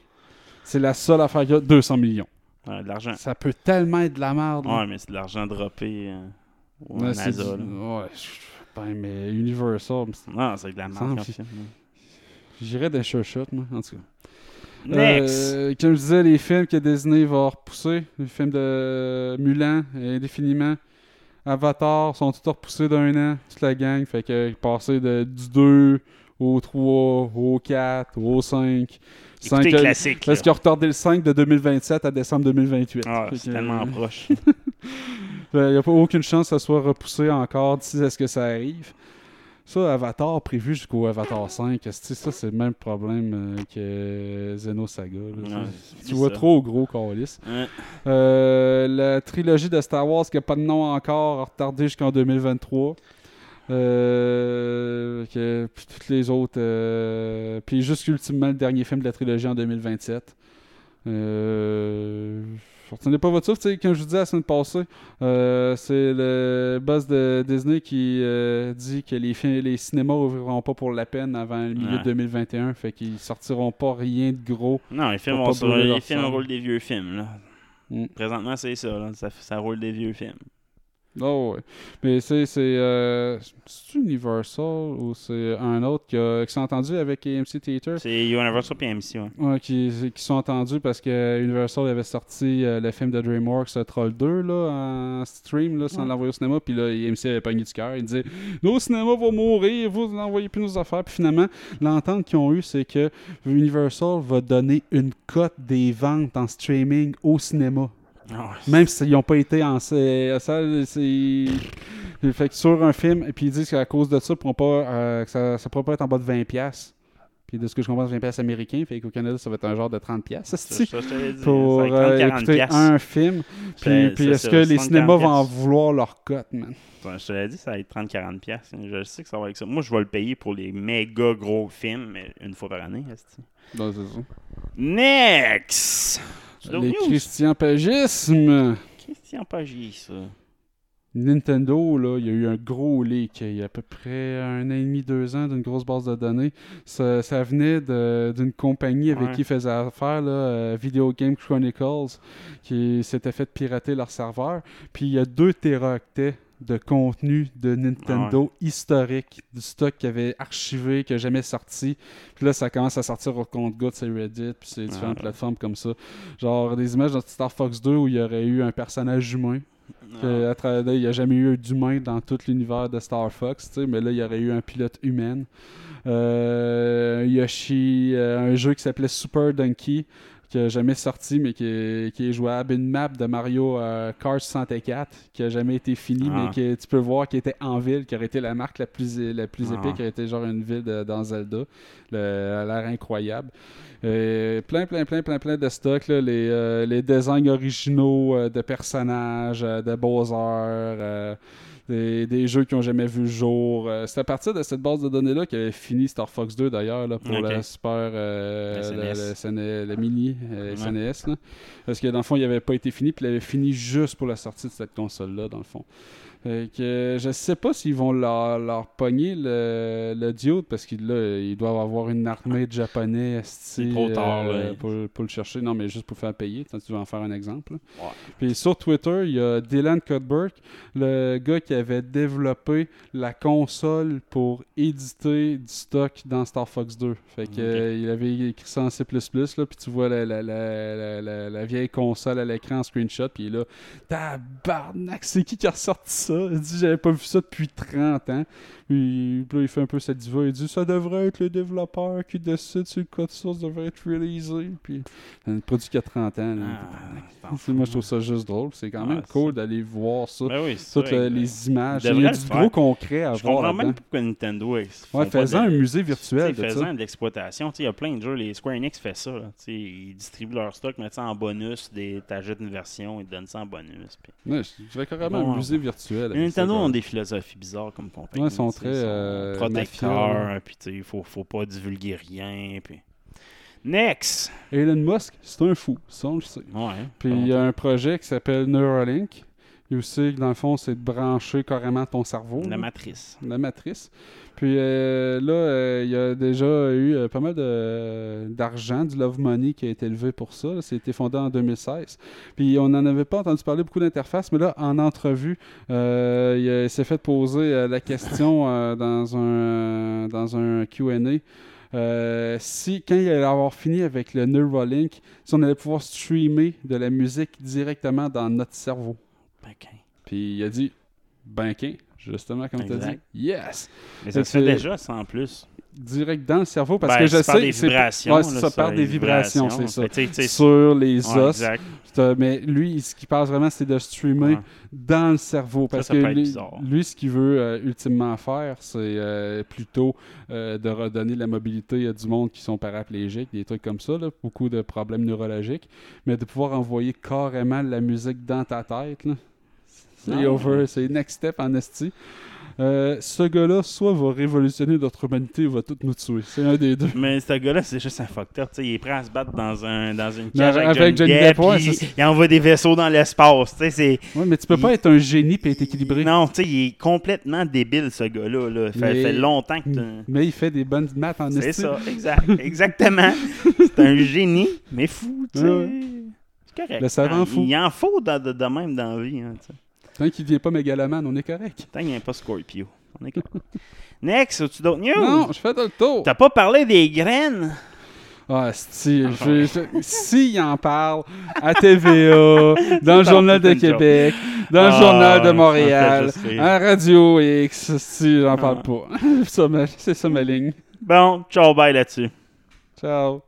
C'est la seule affaire qu'il y a, 200 millions. Ouais, de l'argent. Ça peut tellement être de la merde. là. Ouais, mais c'est de l'argent droppé euh, au Ouais, NASA. c'est du- là. ouais, ben, mais Universal, c'est- Non, c'est de la merde. film, j'irais des sure shot, moi, en tout cas. Next! Euh, comme je disais, les films que Disney va repousser, les films de Mulan, indéfiniment, Avatar, sont tous repoussés d'un an, toute la gang? Fait que passer de, du 2 au 3, au 4, au 5. Écoutez les classiques. Parce qu'ils ont retardé le 5 de 2027 à décembre 2028. Ah, c'est tellement (laughs) proche. Il n'y a pas aucune chance que ça soit repoussé encore d'ici à ce que ça arrive? Ça, Avatar prévu jusqu'au Avatar 5, esti, ça c'est le même problème euh, que Xenosaga. Ouais, tu vois ça. trop gros. Ouais. Euh, la trilogie de Star Wars qui n'a pas de nom encore, retardée jusqu'en 2023. Euh, que, puis toutes les autres. euh, puis juste ultimement le dernier film de la trilogie en 2027. Euh, retenez pas votre souffle, comme je vous disais la semaine passée, euh, c'est le boss de Disney qui euh, dit que les, fi- les cinémas ouvriront pas pour la peine avant le milieu Ouais. de 2021, fait qu'ils sortiront pas rien de gros. Non, les films, vont sur- les films roulent des vieux films. Là. Mm. Présentement, c'est ça, là. ça. Ça roule des vieux films. Oh, ouais. Mais c'est. C'est euh, c'est Universal ou c'est un autre qui, a- qui s'est entendu avec AMC Theater? C'est Universal et AMC, ouais. Ouais, qui, qui sont entendus parce que Universal avait sorti euh, le film de DreamWorks euh, Troll 2 là, en stream là, sans l'envoyer au cinéma. Puis là, AMC avait pogné du cœur. Il disait Nos cinémas vont mourir, vous n'envoyez plus nos affaires. Puis finalement, l'entente qu'ils ont eue, c'est que Universal va donner une cote des ventes en streaming au cinéma. Même s'ils n'ont pas été en sa- salle, c'est. Fait que sur un film, et puis ils disent qu'à cause de ça, pourront pas, euh, que ça ne pourra pas être en bas de 20$. Puis de ce que je comprends, c'est 20$ américains. Fait qu'au Canada, ça va être un genre de 30$. Ça, c'est ça, je te l'ai dit, pour ça euh, 30-40 écouter piastres. un film. Puis, est-ce ça, que les 30-40 cinémas vont en vouloir leur cote, man? Ouais, Je te l'ai dit, ça va être 30-40$. piastres. Je sais que ça va être ça. Moi, je vais le payer pour les méga gros films, mais une fois par année. Non, c'est ça. Next! News. Christian Pagisme. Christian Pagis, ça. Nintendo, là, il y a eu un gros leak il y a à peu près un an et demi, deux ans d'une grosse base de données. Ça, ça venait de- d'une compagnie avec Ouais. qui ils faisaient affaire, là, euh, Video Game Chronicles, qui s'était fait pirater leur serveur. Puis il y a 2 téraoctets de contenu de Nintendo historique, du stock qui avait archivé, qui n'a jamais sorti. Puis là, ça commence à sortir au compte-gouttes sur Reddit, puis c'est différentes plateformes comme ça. Genre des images dans Star Fox 2 où il y aurait eu un personnage humain. Que, à travers là, il n'y a jamais eu d'humain dans tout l'univers de Star Fox, mais là, il y aurait eu un pilote humain. Euh, Yoshi, euh, un jeu qui s'appelait Super Donkey, qui n'a jamais sorti, mais qui est, qui est jouable. Une map de Mario euh, Kart 64, qui n'a jamais été finie, Ah. mais que tu peux voir qui était en ville, qui aurait été la marque la plus, la plus Ah. épique, qui aurait été genre une ville de- dans Zelda. Le, elle a l'air incroyable. Euh, plein, plein, plein, plein, plein de stocks. là. les, euh, les designs originaux euh, de personnages, euh, de Bowser, euh, des, des jeux qui n'ont jamais vu le jour. Euh, c'est à partir de cette base de données-là qu'avait fini Star Fox 2 d'ailleurs là, pour la Super. euh, La le- SNES. SNE le mini euh, Ouais. SNES. là. Parce que dans le fond, il n'avait pas été fini, puis il avait fini juste pour la sortie de cette console-là, dans le fond. Fait que, euh, je sais pas s'ils vont leur, leur pogner le, le diode parce qu'ils là, ils doivent avoir une armée de japonais trop tard, euh, pour, pour le chercher. Non, mais juste pour faire payer. Tu veux en faire un exemple. Ouais. Puis sur Twitter, il y a Dylan Cuthbert, le gars qui avait développé la console pour éditer du stock dans Star Fox 2. Fait que euh, il avait écrit ça en C++, là, puis tu vois la, la, la, la, vieille console à l'écran en screenshot, puis là, tabarnak, c'est qui qui a ressorti ça? Dit, j'avais pas vu ça depuis 30 ans. Puis, là, il fait un peu cette diva, il dit, ça devrait être le développeur qui décide si le code source devrait être releasé. Puis, un produit qui a 30 ans. là. Ah, (laughs) Moi, je trouve ça juste drôle. C'est quand Ouais, même cool d'aller voir ça. Ben oui, Toutes les images. Il y a du gros concret à Je voir. comprends là-dedans. même pas pourquoi Nintendo. Ouais, faisant de- un musée virtuel T'sais, de faisant ça. de l'exploitation, il y a plein de jeux. Les Square Enix fait ça. Ils distribuent leur stock, mettent ça en bonus. Des... T'achètes une version, ils te donnent ça en bonus. puis- Ouais, je dirais carrément Bon, un musée virtuel. Nintendo ont des philosophies bizarres comme compagnie. Très, euh, protecteurs. mafieux, Puis il faut, faut pas divulguer rien. Puis... Next! Elon Musk, c'est un fou. Ça, on le sait. Puis il y a un projet qui s'appelle Neuralink. Il aussi, dans le fond, c'est de brancher carrément ton cerveau. La là. matrice. la matrice. Puis euh, là, euh, il y a déjà eu euh, pas mal d'argent, du love money qui a été élevé pour ça. là. C'était fondé en 2016. Puis on n'en avait pas entendu parler beaucoup d'interfaces, mais là, en entrevue, il, s'est fait poser la question dans un, dans un QA. euh, si, quand il allait avoir fini avec le Neuralink, si on allait pouvoir streamer de la musique directement dans notre cerveau. Puis il a dit, ben qu'un, justement, comme tu as dit. Yes! Mais ça Fait se fait déjà, ça en plus. direct dans le cerveau parce Ben, que je sais des c'est- vibrations. ouais, ça par les des vibrations c'est ça sur les ouais, os mais lui ce qu'il passe vraiment c'est de streamer Ouais. dans le cerveau parce ça que lui, ce qu'il veut euh, ultimement faire c'est euh, plutôt euh, de redonner la mobilité à du monde qui sont paraplégiques des trucs comme ça là, beaucoup de problèmes neurologiques mais de pouvoir envoyer carrément la musique dans ta tête là. C'est over c'est next step en esti Euh, ce gars-là, soit va révolutionner notre humanité ou va tout nous tuer. C'est un des deux. Mais ce gars-là, c'est juste un sais, il est prêt à se battre dans, un, dans une cage avec, avec Johnny Depp. Depp, il envoie des vaisseaux dans l'espace. Ouais, mais tu peux pas être un génie et être équilibré. Non, tu sais, il est complètement débile, ce gars-là. Là. Fait, Mais- fait longtemps que tu- Mais il fait des bonnes maths en C'est ça, exact, (laughs) exactement. c'est un génie, mais fou, tu sais. Ouais, ouais. C'est correct. Le savant Ah, fou. Il en faut de, de- de même dans la vie. Hein. Tant qu'il devient pas mégalomane, on est correct. Tant qu'il n'y a pas Scorpio. On est correct. (laughs) Next, as-tu d'autres news? Non, je fais le tour. T'as pas parlé des graines? Ah, si, je, je- si il en parle à TVA, (laughs) dans le Journal de Québec, dans le Ah, Journal de en Montréal, fait, à Radio X, si j'en Ah. parle pas. (laughs) Ça, ma- C'est ça ma ligne. Bon, ciao, bye là-dessus. Ciao.